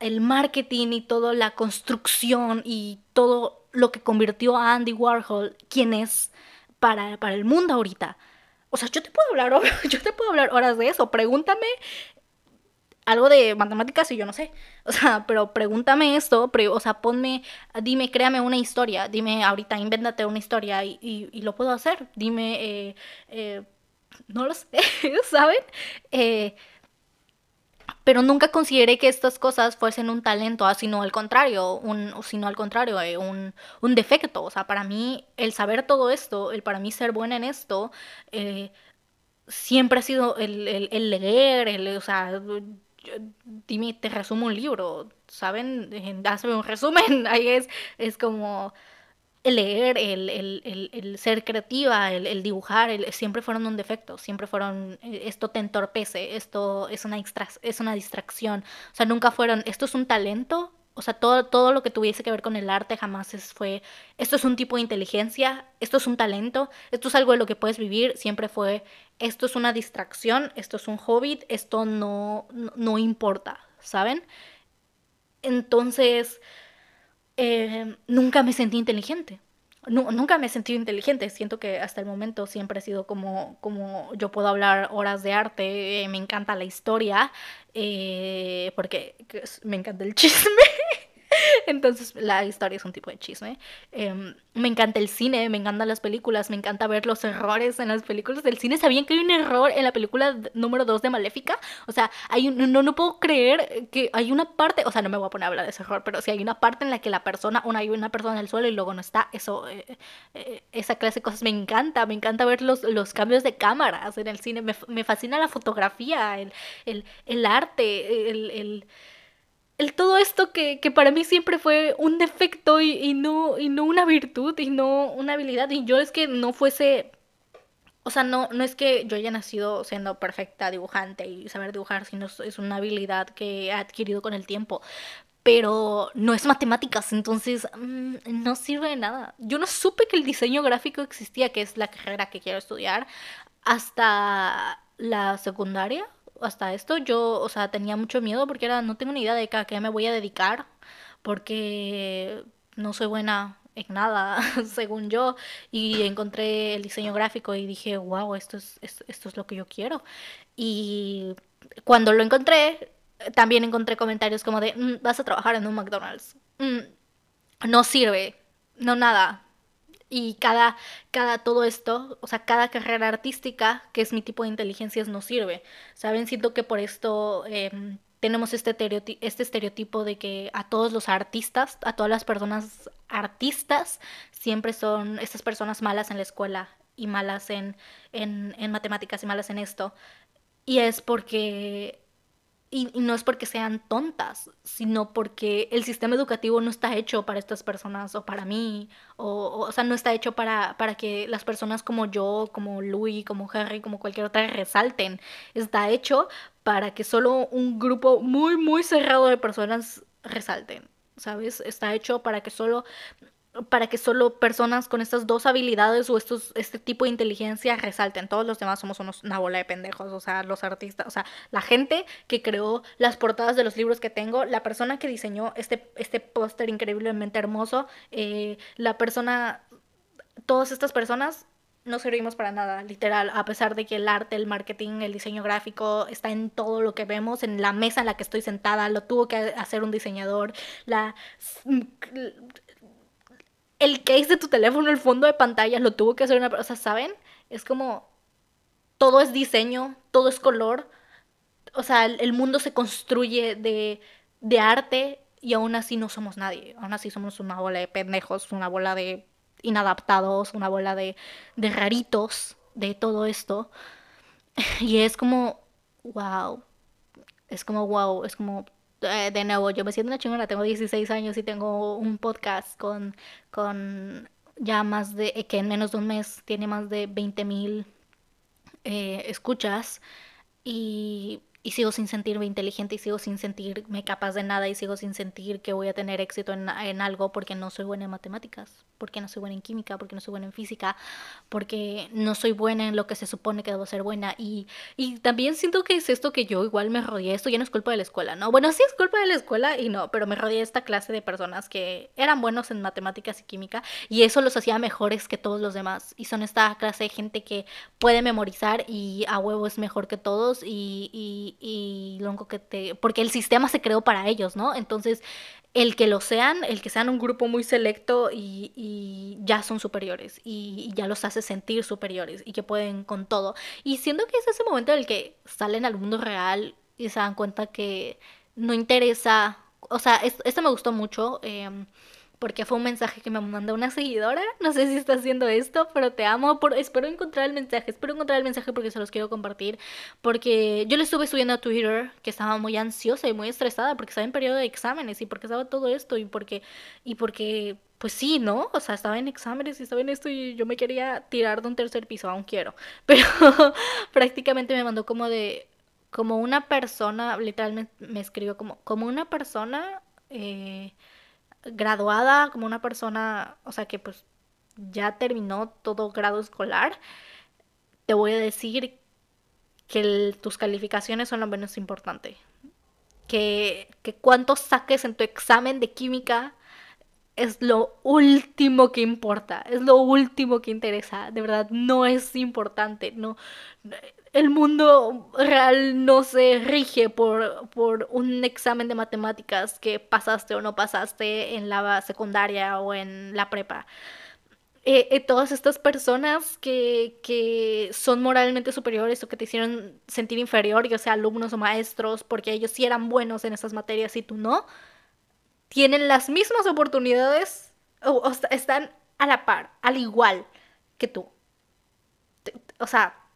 el marketing y toda la construcción y todo lo que convirtió a Andy Warhol quien es para, para el mundo ahorita. O sea, yo te puedo hablar, yo te puedo hablar horas de eso. Pregúntame algo de matemáticas y yo no sé. O sea, pero pregúntame esto, o sea, ponme, dime, créame una historia, dime ahorita, invéntate una historia y, y, lo puedo hacer. Dime, eh, eh, no lo sé, ¿saben? Eh, pero nunca consideré que estas cosas fuesen un talento, ah, sino al contrario, un, sino al contrario, eh, un, un, defecto. O sea, para mí el saber todo esto, el para mí ser buena en esto, eh, siempre ha sido el, el, leer, el, o sea, dime, te resumo un libro, ¿saben? Hazme un resumen, ahí es, es como el leer, el, ser creativa, el, dibujar, siempre fueron un defecto, siempre fueron, eh, esto te entorpece, esto es una, es una distracción, o sea, nunca fueron, esto es un talento, o sea, todo, todo lo que tuviese que ver con el arte jamás es, fue, esto es un tipo de inteligencia, esto es un talento, esto es algo de lo que puedes vivir, siempre fue, esto es una distracción, esto es un hobby, esto no, no importa, ¿saben? Entonces, eh, nunca me sentí inteligente. nunca me he sentido inteligente. Siento que hasta el momento siempre he sido como, como yo puedo hablar horas de arte, eh, me encanta la historia, eh, porque me encanta el chisme. Entonces la historia es un tipo de chisme. Em, me encanta el cine, me encantan las películas, me encanta ver los errores en las películas del cine. ¿Sabían que hay un error en la película número 2 de Maléfica? O sea, hay no, no puedo creer que hay una parte, o sea, no me voy a poner a hablar de ese error, pero si hay una parte en la que la persona, una, hay una persona en el suelo y luego no está, eso, eh, eh, esa clase de cosas me encanta, me encanta ver los, los cambios de cámaras en el cine, me, me fascina la fotografía, el, el, el arte, el, el el todo esto que, para mí siempre fue un defecto y, no, y no una virtud y no una habilidad. Y yo es que no fuese, o sea, no, no es que yo haya nacido siendo perfecta dibujante y saber dibujar, sino es una habilidad que he adquirido con el tiempo. Pero no es matemáticas, entonces mm, no sirve de nada. Yo no supe que el diseño gráfico existía, que es la carrera que quiero estudiar, hasta la secundaria, hasta esto. Yo, o sea, tenía mucho miedo porque era, no tengo ni idea de a qué me voy a dedicar, porque no soy buena en nada, según yo, y encontré el diseño gráfico y dije, wow, esto es, esto, es lo que yo quiero. Y cuando lo encontré, también encontré comentarios como de, mm, vas a trabajar en un McDonald's. Mm, no sirve, no nada. Y cada, cada todo esto, o sea, cada carrera artística, que es mi tipo de inteligencias, no sirve. ¿Saben? Siento que por esto em, tenemos este, este estereotipo de que a todos los artistas, a todas las personas artistas, siempre son estas personas malas en la escuela y malas en, en, en matemáticas y malas en esto. Y es porque y, no es porque sean tontas, sino porque el sistema educativo no está hecho para estas personas o para mí, o, o, sea, no está hecho para, para que las personas como yo, como Louis, como Harry, como cualquier otra resalten. Está hecho para que solo un grupo muy, muy cerrado de personas resalten, ¿sabes? Está hecho para que solo para que solo personas con estas dos habilidades o estos, este tipo de inteligencia resalten. Todos los demás somos una bola de pendejos, o sea, los artistas, o sea, la gente que creó las portadas de los libros que tengo, la persona que diseñó este, este póster increíblemente hermoso, eh, la persona, todas estas personas no servimos para nada, literal, a pesar de que el arte, el marketing, el diseño gráfico está en todo lo que vemos, en la mesa en la que estoy sentada, lo tuvo que hacer un diseñador, la el case de tu teléfono, el fondo de pantalla, lo tuvo que hacer una persona, ¿saben? Es como, todo es diseño, todo es color, o sea, el, mundo se construye de, de arte y aún así no somos nadie, aún así somos una bola de pendejos, una bola de inadaptados, una bola de, de raritos de todo esto. Y es como, wow, es como, wow, es como eh, de nuevo, yo me siento una chingona, tengo 16 años y tengo un podcast con, con ya más de, eh, que en menos de un mes tiene más de 20 mil eh, escuchas y y sigo sin sentirme inteligente y sigo sin sentirme capaz de nada y sigo sin sentir que voy a tener éxito en, en, algo porque no soy buena en matemáticas, porque no soy buena en química, porque no soy buena en física, porque no soy buena en lo que se supone que debo ser buena. Y, y también siento que es esto que yo igual me rodeé, esto ya no es culpa de la escuela, ¿no? Bueno, sí es culpa de la escuela y no, pero me rodeé esta clase de personas que eran buenos en matemáticas y química y eso los hacía mejores que todos los demás. Y son esta clase de gente que puede memorizar y a huevo es mejor que todos y, y y luego que te... porque el sistema se creó para ellos, ¿no? Entonces, el que lo sean, el que sean un grupo muy selecto y, ya son superiores y, ya los hace sentir superiores y que pueden con todo. Y siento que es ese momento en el que salen al mundo real y se dan cuenta que no interesa, o sea, esto, me gustó mucho. Eh, porque fue un mensaje que me mandó una seguidora. No sé si está haciendo esto, pero te amo. Por, espero encontrar el mensaje. Espero encontrar el mensaje porque se los quiero compartir. Porque yo le estuve subiendo a Twitter que estaba muy ansiosa y muy estresada porque estaba en periodo de exámenes y porque estaba todo esto y porque, y porque, pues sí, ¿no? O sea, estaba en exámenes y estaba en esto y yo me quería tirar de un tercer piso, aún quiero. Pero prácticamente me mandó como de, como una persona, literalmente me escribió como, como una persona... Eh, graduada, como una persona, o sea, que pues ya terminó todo grado escolar, te voy a decir que tus calificaciones son lo menos importante. Que, que cuántos saques en tu examen de química es lo último que importa, es lo último que interesa, de verdad no es importante, no el mundo real no se rige por, por un examen de matemáticas que pasaste o no pasaste en la secundaria o en la prepa. Eh, eh, todas estas personas que, que, son moralmente superiores o que te hicieron sentir inferior, ya sea alumnos o maestros, porque ellos sí eran buenos en esas materias y tú no, tienen las mismas oportunidades o están a la par, al igual que tú. O sea,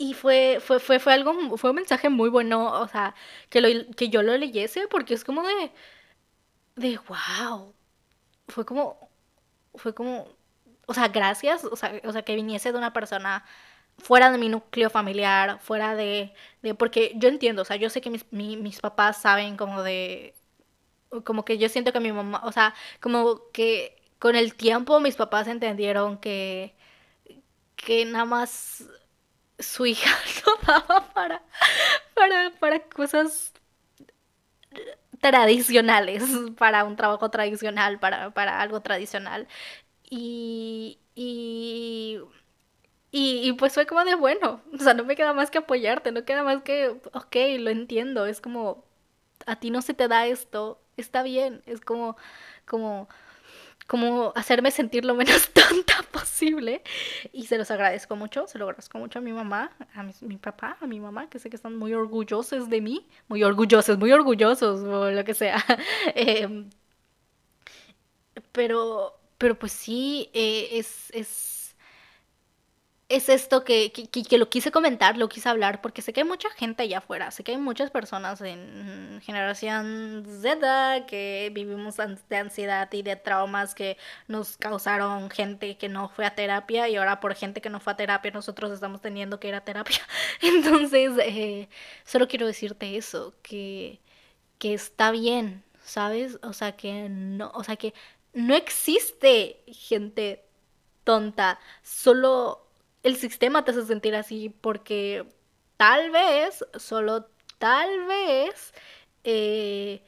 y fue, fue, fue, fue algo, fue un mensaje muy bueno, o sea, que, lo, que yo lo leyese, porque es como de, de wow. Fue como, fue como, o sea, gracias, o sea, o sea, que viniese de una persona fuera de mi núcleo familiar, fuera de, de porque yo entiendo, o sea, yo sé que mis, mis papás saben como de, como que yo siento que mi mamá, o sea, como que con el tiempo mis papás entendieron que, que nada más su hija no daba para, para, para cosas tradicionales, para un trabajo tradicional, para, para algo tradicional. Y, y, y, pues fue como de bueno, o sea, no me queda más que apoyarte, no queda más que, ok, lo entiendo, es como, a ti no se te da esto, está bien, es como, como, como hacerme sentir lo menos tonta posible. Y se los agradezco mucho, se lo agradezco mucho a mi mamá, a mi, papá, a mi mamá, que sé que están muy orgullosos de mí, muy orgullosos, muy orgullosos, o lo que sea. Em, pero, pero pues sí, eh, es, es es esto que, que, lo quise comentar, lo quise hablar, porque sé que hay mucha gente allá afuera, sé que hay muchas personas en generación Z que vivimos de ansiedad y de traumas que nos causaron gente que no fue a terapia y ahora por gente que no fue a terapia nosotros estamos teniendo que ir a terapia. Entonces, eh, solo quiero decirte eso, que, que está bien, ¿sabes? O sea, que no, o sea, que no existe gente tonta, solo el sistema te hace sentir así porque tal vez, solo tal vez, eh,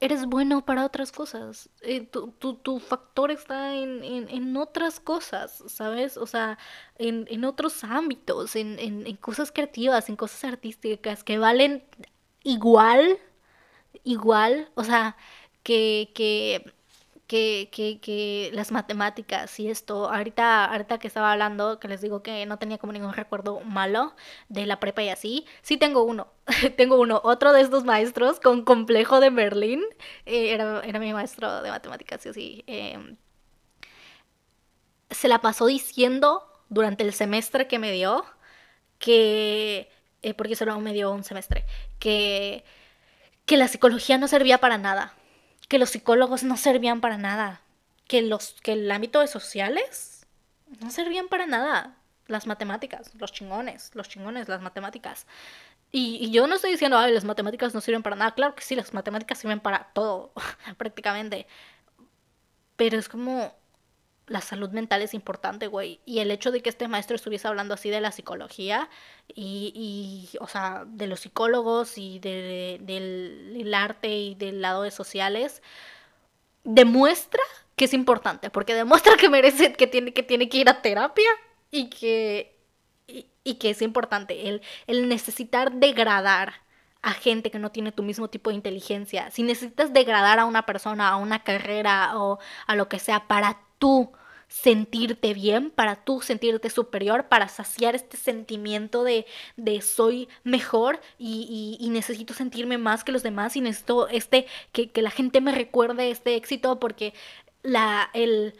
eres bueno para otras cosas. Eh, tu, factor está en, otras cosas, ¿sabes? O sea, en, otros ámbitos, en, cosas creativas, en cosas artísticas que valen igual, igual, o sea, que, que que, que, que, las matemáticas y esto, ahorita, ahorita que estaba hablando, que les digo que no tenía como ningún recuerdo malo de la prepa y así, sí tengo uno, tengo uno, otro de estos maestros con complejo de Berlín, eh, era, era, mi maestro de matemáticas y así, em, se la pasó diciendo durante el semestre que me dio que, eh, porque solo me dio un semestre, que, que la psicología no servía para nada que los psicólogos no servían para nada, que, los, que el ámbito de sociales no servían para nada. Las matemáticas, los chingones, los chingones, las matemáticas. Y, yo no estoy diciendo, ay, las matemáticas no sirven para nada. Claro que sí, las matemáticas sirven para todo, prácticamente. Pero es como, la salud mental es importante, güey. Y el hecho de que este maestro estuviese hablando así de la psicología y, y o sea, de los psicólogos y de, del, arte y del lado de sociales, demuestra que es importante, porque demuestra que merece, que tiene que, tiene que ir a terapia y que, y, que es importante el, el necesitar degradar a gente que no tiene tu mismo tipo de inteligencia, si necesitas degradar a una persona, a una carrera o a lo que sea para tú sentirte bien, para tú sentirte superior, para saciar este sentimiento de, de soy mejor y, y, necesito sentirme más que los demás y necesito este, que, que la gente me recuerde este éxito porque la, el,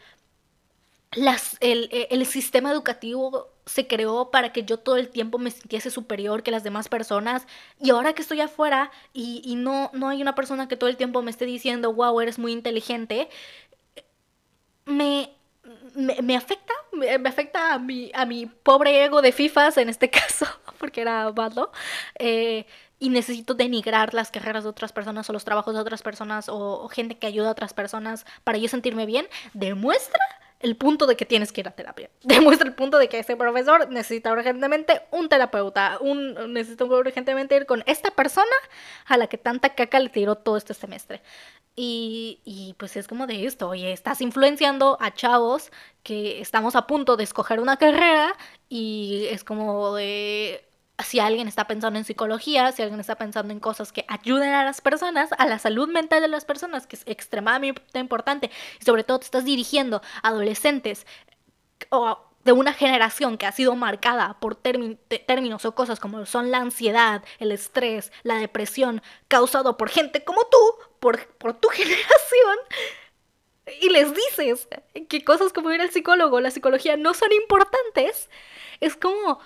las, el, el, sistema educativo se creó para que yo todo el tiempo me sintiese superior que las demás personas. Y ahora que estoy afuera y, y no, no hay una persona que todo el tiempo me esté diciendo, wow, eres muy inteligente, me, me, afecta, me, afecta a mi, a mi pobre ego de FIFAs en este caso, porque era malo, eh, y necesito denigrar las carreras de otras personas o los trabajos de otras personas o, gente que ayuda a otras personas para yo sentirme bien, demuestra el punto de que tienes que ir a terapia. Demuestra el punto de que ese profesor necesita urgentemente un terapeuta, un, necesita urgentemente ir con esta persona a la que tanta caca le tiró todo este semestre. Y, y, pues es como de esto, oye, estás influenciando a chavos que estamos a punto de escoger una carrera y es como de, si alguien está pensando en psicología, si alguien está pensando en cosas que ayuden a las personas, a la salud mental de las personas, que es extremadamente importante, y sobre todo te estás dirigiendo a adolescentes o de una generación que ha sido marcada por términos o cosas como son la ansiedad, el estrés, la depresión, causado por gente como tú, por, por tu generación, y les dices que cosas como ir al psicólogo, la psicología no son importantes, es como,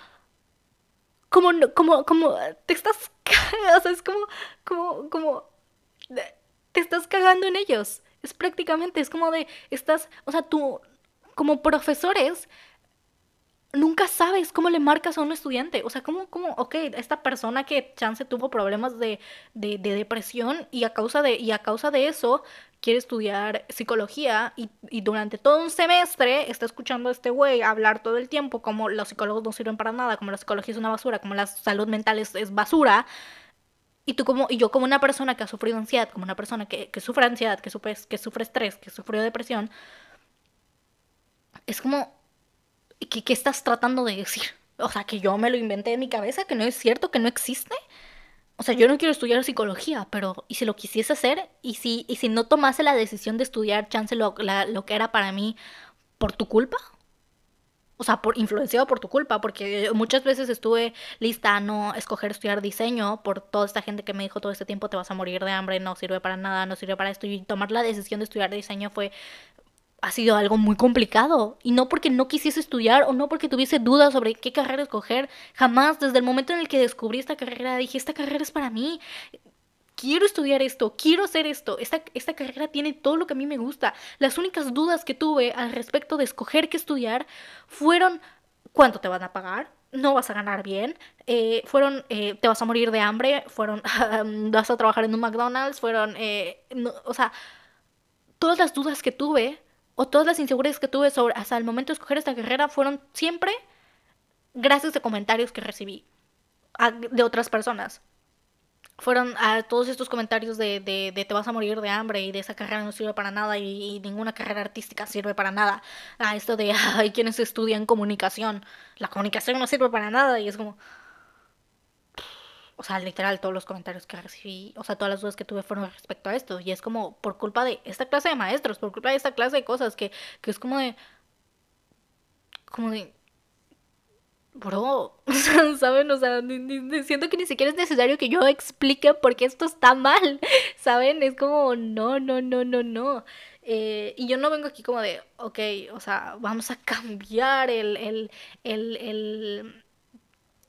como, como, como, te estás, o sea, es como, como, como, te estás cagando en ellos. Es prácticamente, es como de, estás, o sea, tú, como profesores, nunca sabes cómo le marcas a un estudiante. O sea, cómo, cómo, ok, esta persona que chance tuvo problemas de, de, de depresión y a, causa de, y a causa de eso quiere estudiar psicología y, durante todo un semestre está escuchando a este güey hablar todo el tiempo como los psicólogos no sirven para nada, como la psicología es una basura, como la salud mental es, es basura. Y tú como, y yo como una persona que ha sufrido ansiedad, como una persona que, que sufre ansiedad, que sufre, que sufre estrés, que sufrió depresión, es como, ¿qué, ¿qué estás tratando de decir? O sea, que yo me lo inventé en mi cabeza, que no es cierto, que no existe. O sea, yo no quiero estudiar psicología, pero ¿y si lo quisiese hacer? ¿Y si, y si no tomase la decisión de estudiar chance lo, la, lo que era para mí por tu culpa? O sea, por, influenciado por tu culpa, porque muchas veces estuve lista a no escoger estudiar diseño por toda esta gente que me dijo todo este tiempo te vas a morir de hambre, no sirve para nada, no sirve para esto. Y tomar la decisión de estudiar diseño fue ha sido algo muy complicado. Y no porque no quisiese estudiar o no porque tuviese dudas sobre qué carrera escoger. Jamás, desde el momento en el que descubrí esta carrera, dije, esta carrera es para mí. Quiero estudiar esto, quiero hacer esto. Esta, esta carrera tiene todo lo que a mí me gusta. Las únicas dudas que tuve al respecto de escoger qué estudiar fueron cuánto te van a pagar, no vas a ganar bien, eh, fueron, eh, te vas a morir de hambre, fueron, vas a trabajar en un McDonald's, fueron, eh, no, o sea, todas las dudas que tuve o todas las inseguridades que tuve sobre hasta el momento de escoger esta carrera fueron siempre gracias a comentarios que recibí de otras personas. Fueron a todos estos comentarios de, de, de, te vas a morir de hambre y de esa carrera no sirve para nada y, ninguna carrera artística sirve para nada. A esto de hay quienes estudian comunicación. La comunicación no sirve para nada y es como, o sea, literal, todos los comentarios que recibí, o sea, todas las dudas que tuve fueron respecto a esto. Y es como por culpa de esta clase de maestros, por culpa de esta clase de cosas, que, que es como de... Como de... Bro, ¿saben? O sea, siento que ni siquiera es necesario que yo explique por qué esto está mal, ¿saben? Es como, no, no, no, no, no. Eh, y yo no vengo aquí como de, ok, o sea, vamos a cambiar el, el, el, el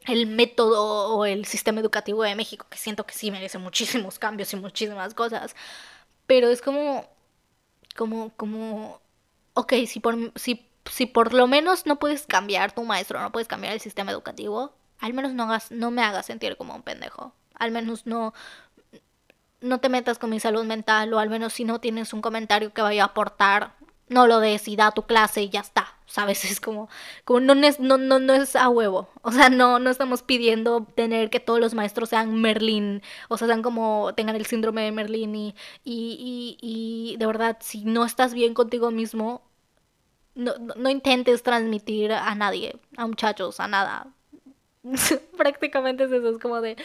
el método o el sistema educativo de México, que siento que sí merece muchísimos cambios y muchísimas cosas, pero es como, como, como, ok, si por, si, si por lo menos no puedes cambiar tu maestro, no puedes cambiar el sistema educativo, al menos no, hagas, no me hagas sentir como un pendejo, al menos no, no te metas con mi salud mental o al menos si no tienes un comentario que vaya a aportar no lo des y da tu clase y ya está, ¿sabes? Es como, como no, es, no, no, no es a huevo, o sea, no, no estamos pidiendo tener que todos los maestros sean Merlín, o sea, sean como, tengan el síndrome de Merlín y, y, y, y de verdad, si no estás bien contigo mismo, no, no, intentes transmitir a nadie, a muchachos, a nada. Prácticamente es eso, es como de,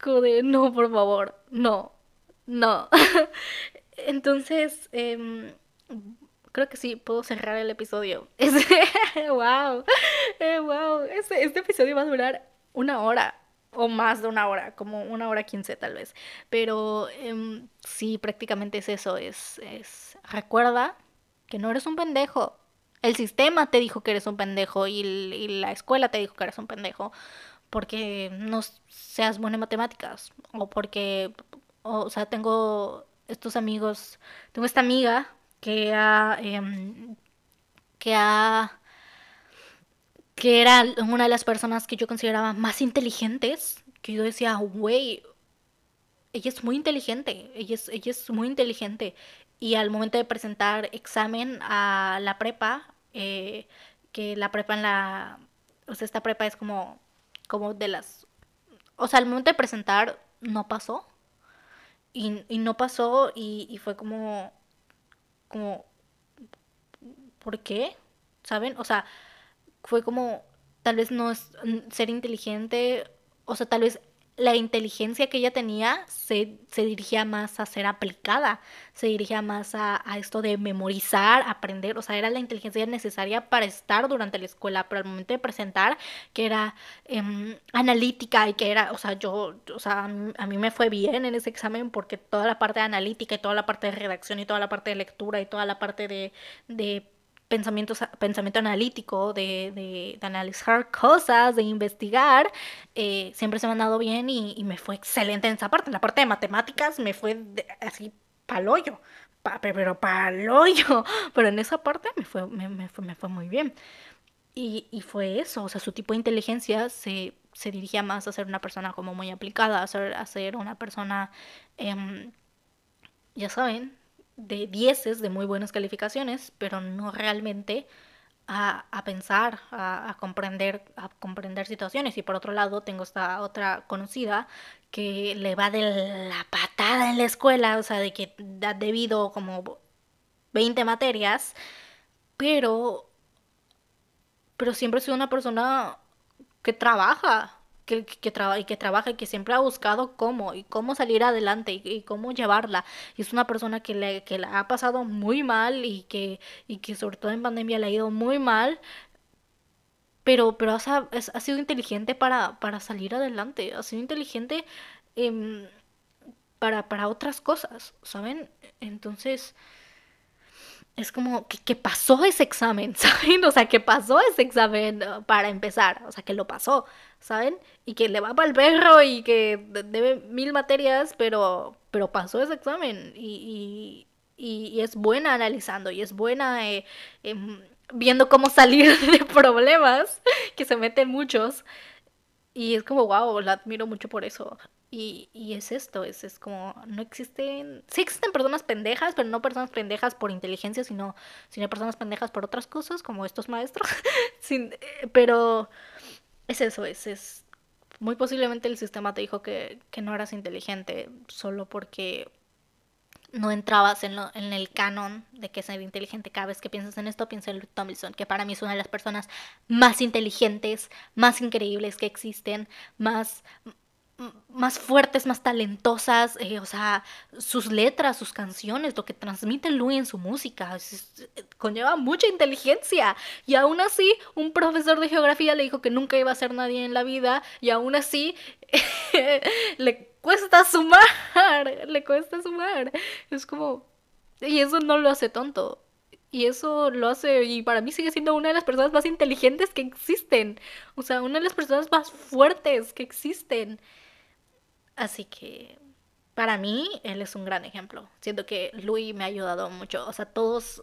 como de, no, por favor, no, no. Entonces, eh, creo que sí, puedo cerrar el episodio. wow, eh, wow, este, este episodio va a durar una hora o más de una hora, como una hora quince tal vez. Pero eh, sí, prácticamente es eso, es, es, recuerda que no eres un pendejo. El sistema te dijo que eres un pendejo y, la escuela te dijo que eres un pendejo porque no seas buena en matemáticas o porque, o, o sea, tengo estos amigos, tengo esta amiga que ha, eh, que ha que era una de las personas que yo consideraba más inteligentes, que yo decía, güey, ella es muy inteligente, ella es, ella es muy inteligente. Y al momento de presentar examen a la prepa, eh, que la prepa en la, o sea, esta prepa es como, como de las, o sea, al momento de presentar no pasó. Y, y no pasó y, y fue como, como, ¿por qué? ¿Saben? O sea, fue como, tal vez no es ser inteligente, o sea, tal vez la inteligencia que ella tenía se, se, dirigía más a ser aplicada, se dirigía más a, a, esto de memorizar, aprender, o sea, era la inteligencia necesaria para estar durante la escuela, pero al momento de presentar, que era eh, analítica y que era, o sea, yo, o sea, a mí me fue bien en ese examen porque toda la parte de analítica y toda la parte de redacción y toda la parte de lectura y toda la parte de, de pensamiento, pensamiento analítico, de, de, de, analizar cosas, de investigar, eh, siempre se me han dado bien y, y, me fue excelente en esa parte. En la parte de matemáticas me fue de, así paloyo, pa, pero paloyo. Pero en esa parte me fue, me, me fue, me fue muy bien. Y, y, fue eso, o sea, su tipo de inteligencia se, se dirigía más a ser una persona como muy aplicada, a ser, a ser una persona, eh, ya saben, de dieces, de muy buenas calificaciones, pero no realmente a, a pensar, a, a, comprender, a comprender situaciones. Y por otro lado, tengo esta otra conocida que le va de la patada en la escuela, o sea, de que ha debido como 20 materias, pero, pero siempre ha sido una persona que trabaja, que, que, y que trabaja y que siempre ha buscado cómo y cómo salir adelante y, cómo llevarla. Y es una persona que, le, que la ha pasado muy mal y que, y que sobre todo en pandemia le ha ido muy mal. Pero, pero ha, ha sido inteligente para, para salir adelante, ha sido inteligente eh, para, para otras cosas, ¿saben? Entonces, es como que, que, pasó ese examen, ¿saben? O sea, que pasó ese examen uh, para empezar, o sea, que lo pasó, ¿saben? Y que le va para el perro y que debe mil materias, pero, pero pasó ese examen y, y, y es buena analizando y es buena eh, eh, viendo cómo salir de problemas, que se meten muchos. Y es como, wow, la admiro mucho por eso. Y, y es esto, es, es como, no existen, sí existen personas pendejas, pero no personas pendejas por inteligencia, sino, sino personas pendejas por otras cosas, como estos maestros. Sin, pero es eso, es, es, muy posiblemente el sistema te dijo que, que no eras inteligente solo porque no entrabas en, lo, en, el canon de que ser inteligente. Cada vez que piensas en esto, piensa en Luke Tomlinson, que para mí es una de las personas más inteligentes, más increíbles que existen, más, más fuertes, más talentosas, eh, o sea, sus letras, sus canciones, lo que transmite Louis en su música, es, conlleva mucha inteligencia. Y aún así, un profesor de geografía le dijo que nunca iba a ser nadie en la vida, y aún así le cuesta sumar, le cuesta sumar. Es como, y eso no lo hace tonto. Y eso lo hace, y para mí sigue siendo una de las personas más inteligentes que existen. O sea, una de las personas más fuertes que existen. Así que para mí él es un gran ejemplo. Siento que Louis me ha ayudado mucho. O sea, todos,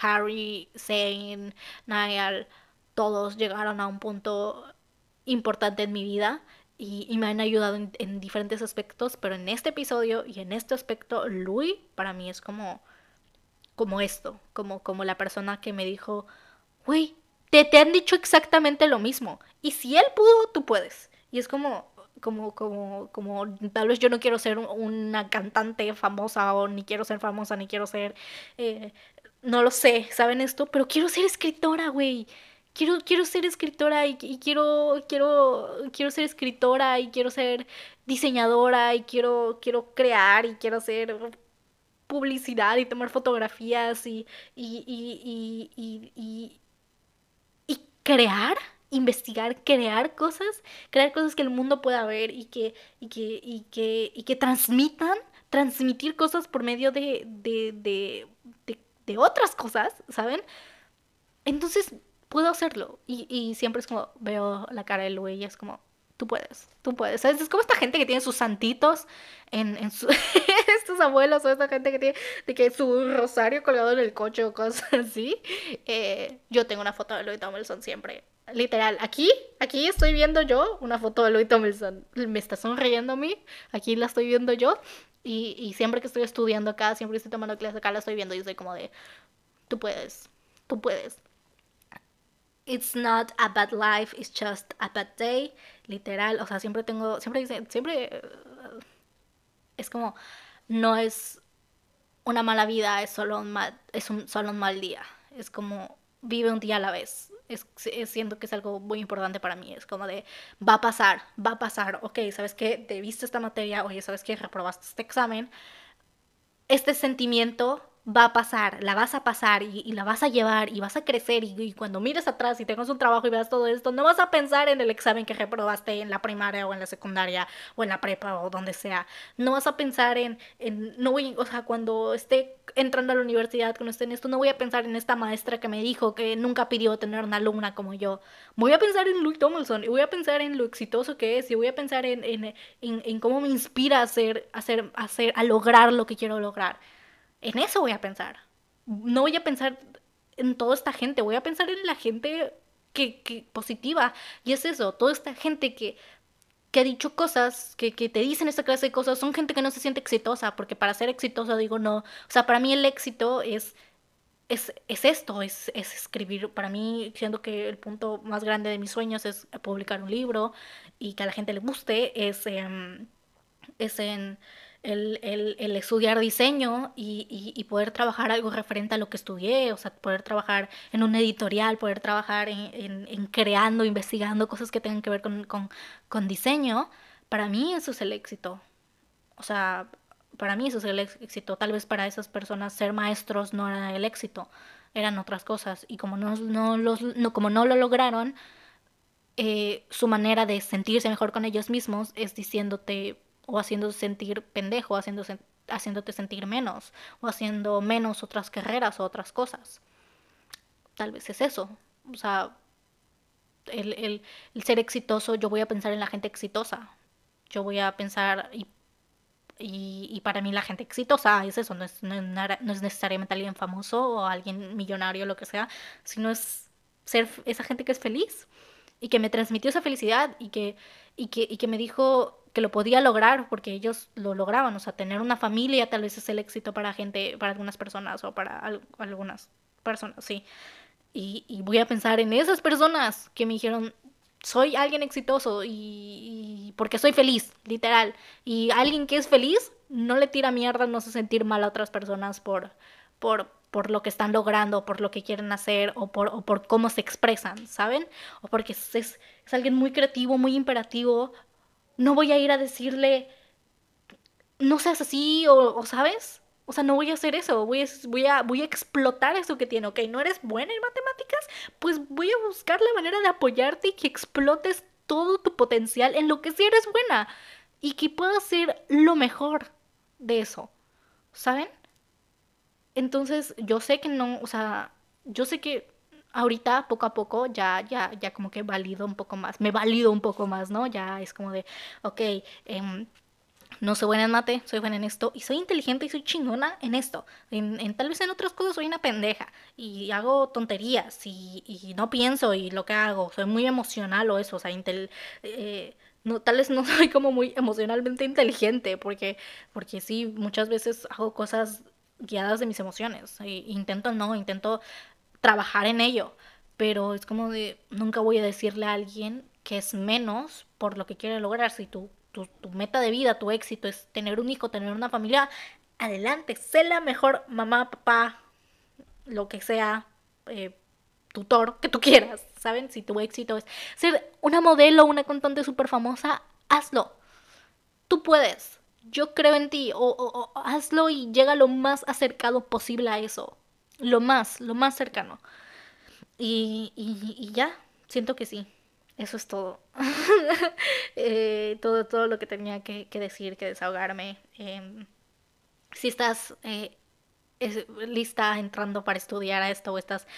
Harry, Zane, Niall, todos llegaron a un punto importante en mi vida y, me han ayudado en, en, diferentes aspectos, pero en este episodio y en este aspecto, Louis para mí es como, como esto, como, como la persona que me dijo, güey, te, te han dicho exactamente lo mismo. Y si él pudo, tú puedes. Y es como, como, como, como, tal vez yo no quiero ser una cantante famosa o ni quiero ser famosa, ni quiero ser, eh, no lo sé, ¿saben esto? Pero quiero ser escritora, güey. Quiero, quiero ser escritora y, quiero, quiero, quiero ser escritora y quiero ser diseñadora y quiero, quiero crear y quiero hacer publicidad y tomar fotografías y, y, y, y crear investigar, crear cosas, crear cosas que el mundo pueda ver y que, y que, y que, y que transmitan, transmitir cosas por medio de, de, de, de, otras cosas, ¿saben? Entonces puedo hacerlo. Y, y, siempre es como, veo la cara de Louis y es como, tú puedes, tú puedes. ¿Sabes? Es como esta gente que tiene sus santitos en, en su, abuelos o esta gente que tiene de que su rosario colgado en el coche o cosas así. Eh, yo tengo una foto de Louis Tomlinson siempre literal, aquí, aquí estoy viendo yo una foto de Louis Tomlinson. Me está sonriendo a mí, aquí la estoy viendo yo. Y, y, siempre que estoy estudiando acá, siempre que estoy tomando clases acá, la estoy viendo y soy como de, tú puedes, tú puedes. It's not a bad life, it's just a bad day. Literal, o sea, siempre tengo, siempre dice, siempre uh, es como, no es una mala vida, es solo un mal, es un, solo un mal día. Es como, vive un día a la vez es, es, siento que es algo muy importante para mí. Es como de, va a pasar, va a pasar. Ok, ¿sabes qué? Te viste esta materia, oye, ¿sabes qué? Reprobaste este examen. Este sentimiento va a pasar, la vas a pasar y, la vas a llevar y vas a crecer y, cuando mires atrás y tengas un trabajo y veas todo esto, no vas a pensar en el examen que reprobaste en la primaria o en la secundaria o en la prepa o donde sea. No vas a pensar en, no voy, o sea, cuando esté entrando a la universidad, cuando esté en esto, no voy a pensar en esta maestra que me dijo que nunca pidió tener una alumna como yo. Voy a pensar en Louis Tomlinson y voy a pensar en lo exitoso que es y voy a pensar en, en, en, en cómo me inspira a hacer, a hacer, a hacer, a lograr lo que quiero lograr. En eso voy a pensar. No voy a pensar en toda esta gente, voy a pensar en la gente que, que positiva. Y es eso, toda esta gente que, que ha dicho cosas, que, que, te dicen esta clase de cosas, son gente que no se siente exitosa, porque para ser exitosa digo no. O sea, para mí el éxito es, es, es esto, es, es, escribir. Para mí, siendo que el punto más grande de mis sueños es publicar un libro y que a la gente le guste, es, es en el, el, el estudiar diseño y, y, poder trabajar algo referente a lo que estudié, o sea, poder trabajar en un editorial, poder trabajar en, en, creando, investigando cosas que tengan que ver con, con, con diseño, para mí eso es el éxito. O sea, para mí eso es el éxito. Tal vez para esas personas ser maestros no era el éxito, eran otras cosas. Y como no, no, los, no, como no lo lograron, eh, su manera de sentirse mejor con ellos mismos es diciéndote, o haciendo sentir pendejo, haciendo, haciéndote sentir menos, o haciendo menos otras carreras o otras cosas. Tal vez es eso. O sea, el, el, ser exitoso, yo voy a pensar en la gente exitosa. Yo voy a pensar, y, y, para mí la gente exitosa es eso, no es, no, no es necesariamente alguien famoso o alguien millonario lo que sea, sino es ser esa gente que es feliz y que me transmitió esa felicidad y que, y que, y que me dijo, que lo podía lograr porque ellos lo lograban, o sea, tener una familia tal vez es el éxito para gente, para algunas personas o para algunas personas, sí. Y, voy a pensar en esas personas que me dijeron, soy alguien exitoso y, porque soy feliz, literal. Y alguien que es feliz no le tira mierda, no hace sentir mal a otras personas por, por, por lo que están logrando, por lo que quieren hacer o por, o por cómo se expresan, ¿saben? O porque es, es, alguien muy creativo, muy imperativo, no voy a ir a decirle, no seas así, o, ¿sabes? O sea, no voy a hacer eso, voy voy, a, voy a explotar eso que tiene, ¿ok? ¿No eres buena en matemáticas? Pues voy a buscar la manera de apoyarte y que explotes todo tu potencial en lo que sí eres buena y que puedas ser lo mejor de eso, ¿saben? Entonces, yo sé que no, o sea, yo sé que ahorita poco a poco ya, ya, ya como que valido un poco más, me valido un poco más, ¿no? Ya es como de, ok, eh, no soy buena en mate, soy buena en esto y soy inteligente y soy chingona en esto. En, tal vez en otras cosas soy una pendeja y hago tonterías y, no pienso y lo que hago, soy muy emocional o eso, o sea, intel, eh, tal vez no soy como muy emocionalmente inteligente porque, porque sí, muchas veces hago cosas guiadas de mis emociones. E intento no, intento trabajar en ello, pero es como de, nunca voy a decirle a alguien que es menos por lo que quiere lograr. Si tu, tu, meta de vida, tu éxito es tener un hijo, tener una familia, adelante, sé la mejor mamá, papá, lo que sea, eh, tutor que tú quieras, ¿saben? Si tu éxito es ser una modelo, una cantante súper famosa, hazlo. Tú puedes. Yo creo en ti. O, o, hazlo y llega lo más acercado posible a eso. Lo más, lo más cercano. Y, y, ya, siento que sí. Eso es todo. Eh, todo, todo lo que tenía que, decir, que desahogarme. Em, si estás eh, lista entrando para estudiar a esto o estás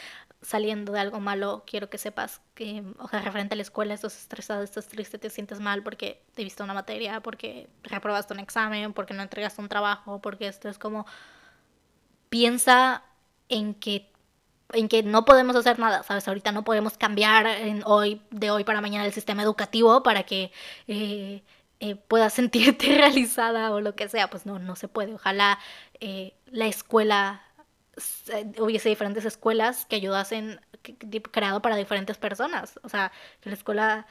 saliendo de algo malo, quiero que sepas que, o sea, referente a la escuela, estás estresado, estás triste, te sientes mal porque te viste una materia, porque reprobaste un examen, porque no entregaste un trabajo, porque esto es como, piensa en que en que no podemos hacer nada, ¿sabes? Ahorita no podemos cambiar hoy, de hoy para mañana el sistema educativo para que eh, eh, puedas sentirte realizada o lo que sea, pues no, no se puede. Ojalá eh, la escuela, hubiese diferentes escuelas que ayudasen, creado para diferentes personas, o sea, que la escuela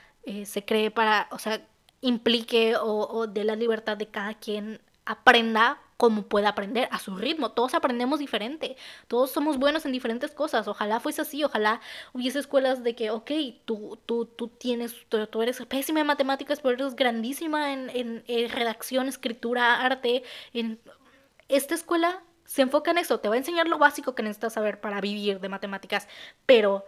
se cree para, o sea, implique o, dé la libertad de cada quien aprenda como pueda aprender a su ritmo. Todos aprendemos diferente. Todos somos buenos en diferentes cosas. Ojalá fuese así. Ojalá hubiese escuelas de que, ok, tú, tú, tú tienes, tú, eres pésima en matemáticas, pero eres grandísima en, en, redacción, escritura, arte. En... Esta escuela se enfoca en eso, te va a enseñar lo básico que necesitas saber para vivir de matemáticas, pero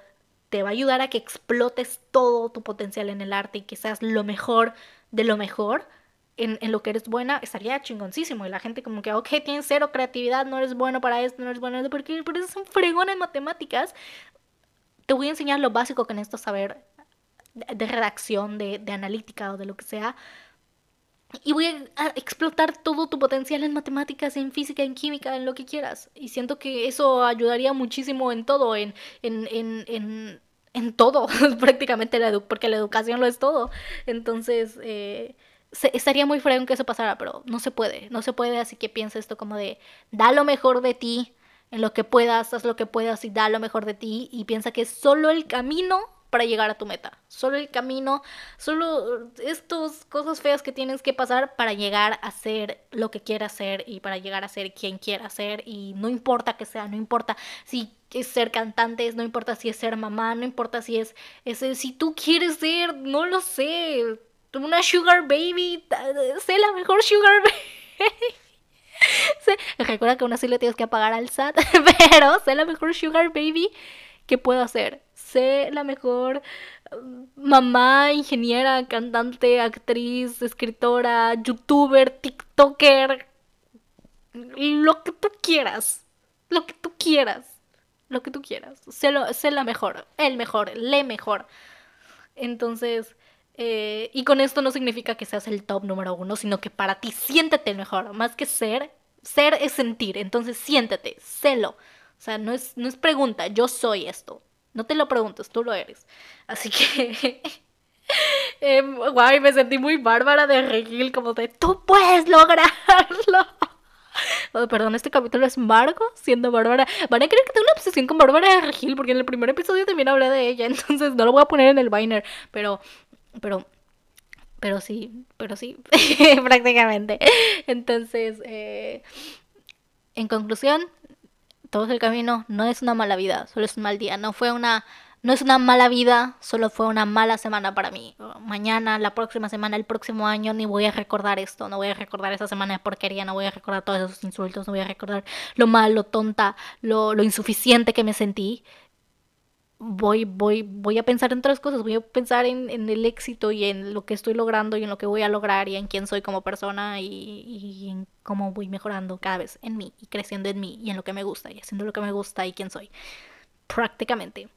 te va a ayudar a que explotes todo tu potencial en el arte y que seas lo mejor de lo mejor en, en, lo que eres buena, estaría chingoncísimo. Y la gente como que, ok, tienes cero creatividad, no eres bueno para esto, no eres bueno porque, porque eres un fregón en matemáticas. Te voy a enseñar lo básico que necesitas saber de redacción, de, de analítica o de lo que sea y voy a explotar todo tu potencial en matemáticas, en física, en química, en lo que quieras. Y siento que eso ayudaría muchísimo en todo, en, en, en, en, en todo, prácticamente, la porque la educación lo es todo. Entonces, eh, estaría muy fregón que eso pasara, pero no se puede, no se puede, así que piensa esto como de, da lo mejor de ti, en lo que puedas, haz lo que puedas y da lo mejor de ti, y piensa que solo el camino para llegar a tu meta. Solo el camino, solo estas cosas feas que tienes que pasar para llegar a ser lo que quieras ser y para llegar a ser quien quieras ser. Y no importa que sea, no importa si es ser cantante, no importa si es ser mamá, no importa si es, si tú quieres ser, no lo sé, una sugar baby, sé la mejor sugar baby. recuerda que aún así le tienes que pagar al SAT, pero sé la mejor sugar baby que puedo hacer sé la mejor um, mamá, ingeniera, cantante, actriz, escritora, youtuber, tiktoker, lo que tú quieras, lo que tú quieras, lo que tú quieras. Sé, sé la mejor, el mejor, le mejor. Entonces, eh, y con esto no significa que seas el top número uno, sino que para ti siéntete el mejor, más que ser, ser es sentir, entonces siéntete, sélo. O sea, no es, no es pregunta, yo soy esto. No te lo preguntes, tú lo eres. Así que... eh, guay, me sentí muy bárbara de Regil, como de, tú puedes lograrlo. Oh, perdón, este capítulo es Margo siendo Bárbara. Van a creer que tengo una obsesión con Bárbara de Regil, porque en el primer episodio también hablé de ella, entonces no lo voy a poner en el Biner, pero, pero, pero sí, pero sí, prácticamente. Entonces, eh, en conclusión, todo el camino no es una mala vida, solo es un mal día. No fue una, no es una mala vida, solo fue una mala semana para mí. Mañana, la próxima semana, el próximo año, ni voy a recordar esto, no voy a recordar esa semana de porquería, no voy a recordar todos esos insultos, no voy a recordar lo mal, lo tonta, lo, lo insuficiente que me sentí voy, voy, voy a pensar en otras cosas, voy a pensar en, el éxito y en lo que estoy logrando y en lo que voy a lograr y en quién soy como persona y, y, en cómo voy mejorando cada vez en mí y creciendo en mí y en lo que me gusta y haciendo lo que me gusta y quién soy. Prácticamente.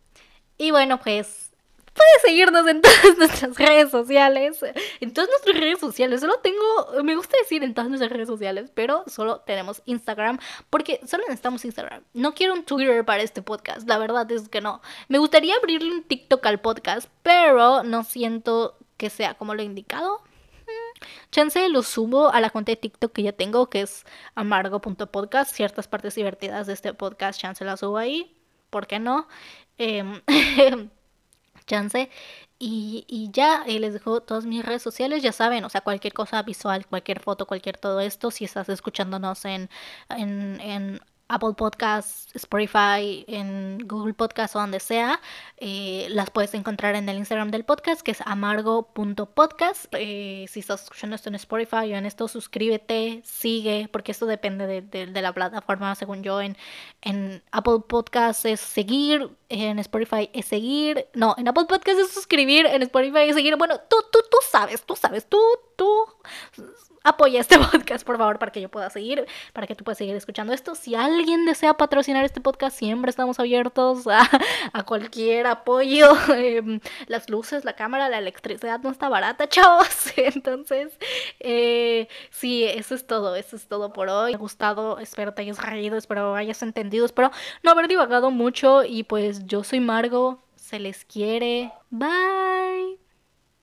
Y bueno, pues Puedes seguirnos en todas nuestras redes sociales. En todas nuestras redes sociales. Solo tengo, me gusta decir en todas nuestras redes sociales, pero solo tenemos Instagram. Porque solo necesitamos Instagram. No quiero un Twitter para este podcast. La verdad es que no. Me gustaría abrirle un TikTok al podcast, pero no siento que sea como lo indicado. Mm, chance lo subo a la cuenta de TikTok que ya tengo, que es amargo.podcast. Ciertas partes divertidas de este podcast, chance la subo ahí. ¿Por qué no? Eh, chance. Y, y ya eh, les dejo todas mis redes sociales, ya saben, o sea, cualquier cosa visual, cualquier foto, cualquier todo esto, si estás escuchándonos en, en, en Apple Podcasts, Spotify, en Google Podcasts o donde sea. Eh, las puedes encontrar en el Instagram del podcast, que es amargo.podcast. Eh, si estás escuchando esto en Spotify o en esto, suscríbete, sigue, porque esto depende de, la plataforma, según yo. En, en Apple Podcasts es seguir, en Spotify es seguir. No, en Apple Podcasts es suscribir, en Spotify es seguir. Bueno, tú, tú, tú sabes, tú sabes, tú, tú apoya este podcast, por favor, para que yo pueda seguir, para que tú puedas seguir escuchando esto. Si alguien desea patrocinar este podcast, siempre estamos abiertos a, cualquier apoyo. Em, las luces, la cámara, la electricidad no está barata, chavos. Entonces, eh, sí, eso es todo, eso es todo por hoy. Me ha gustado, espero te hayas reído, espero hayas entendido, espero no haber divagado mucho y pues yo soy Margo, se les quiere. Bye.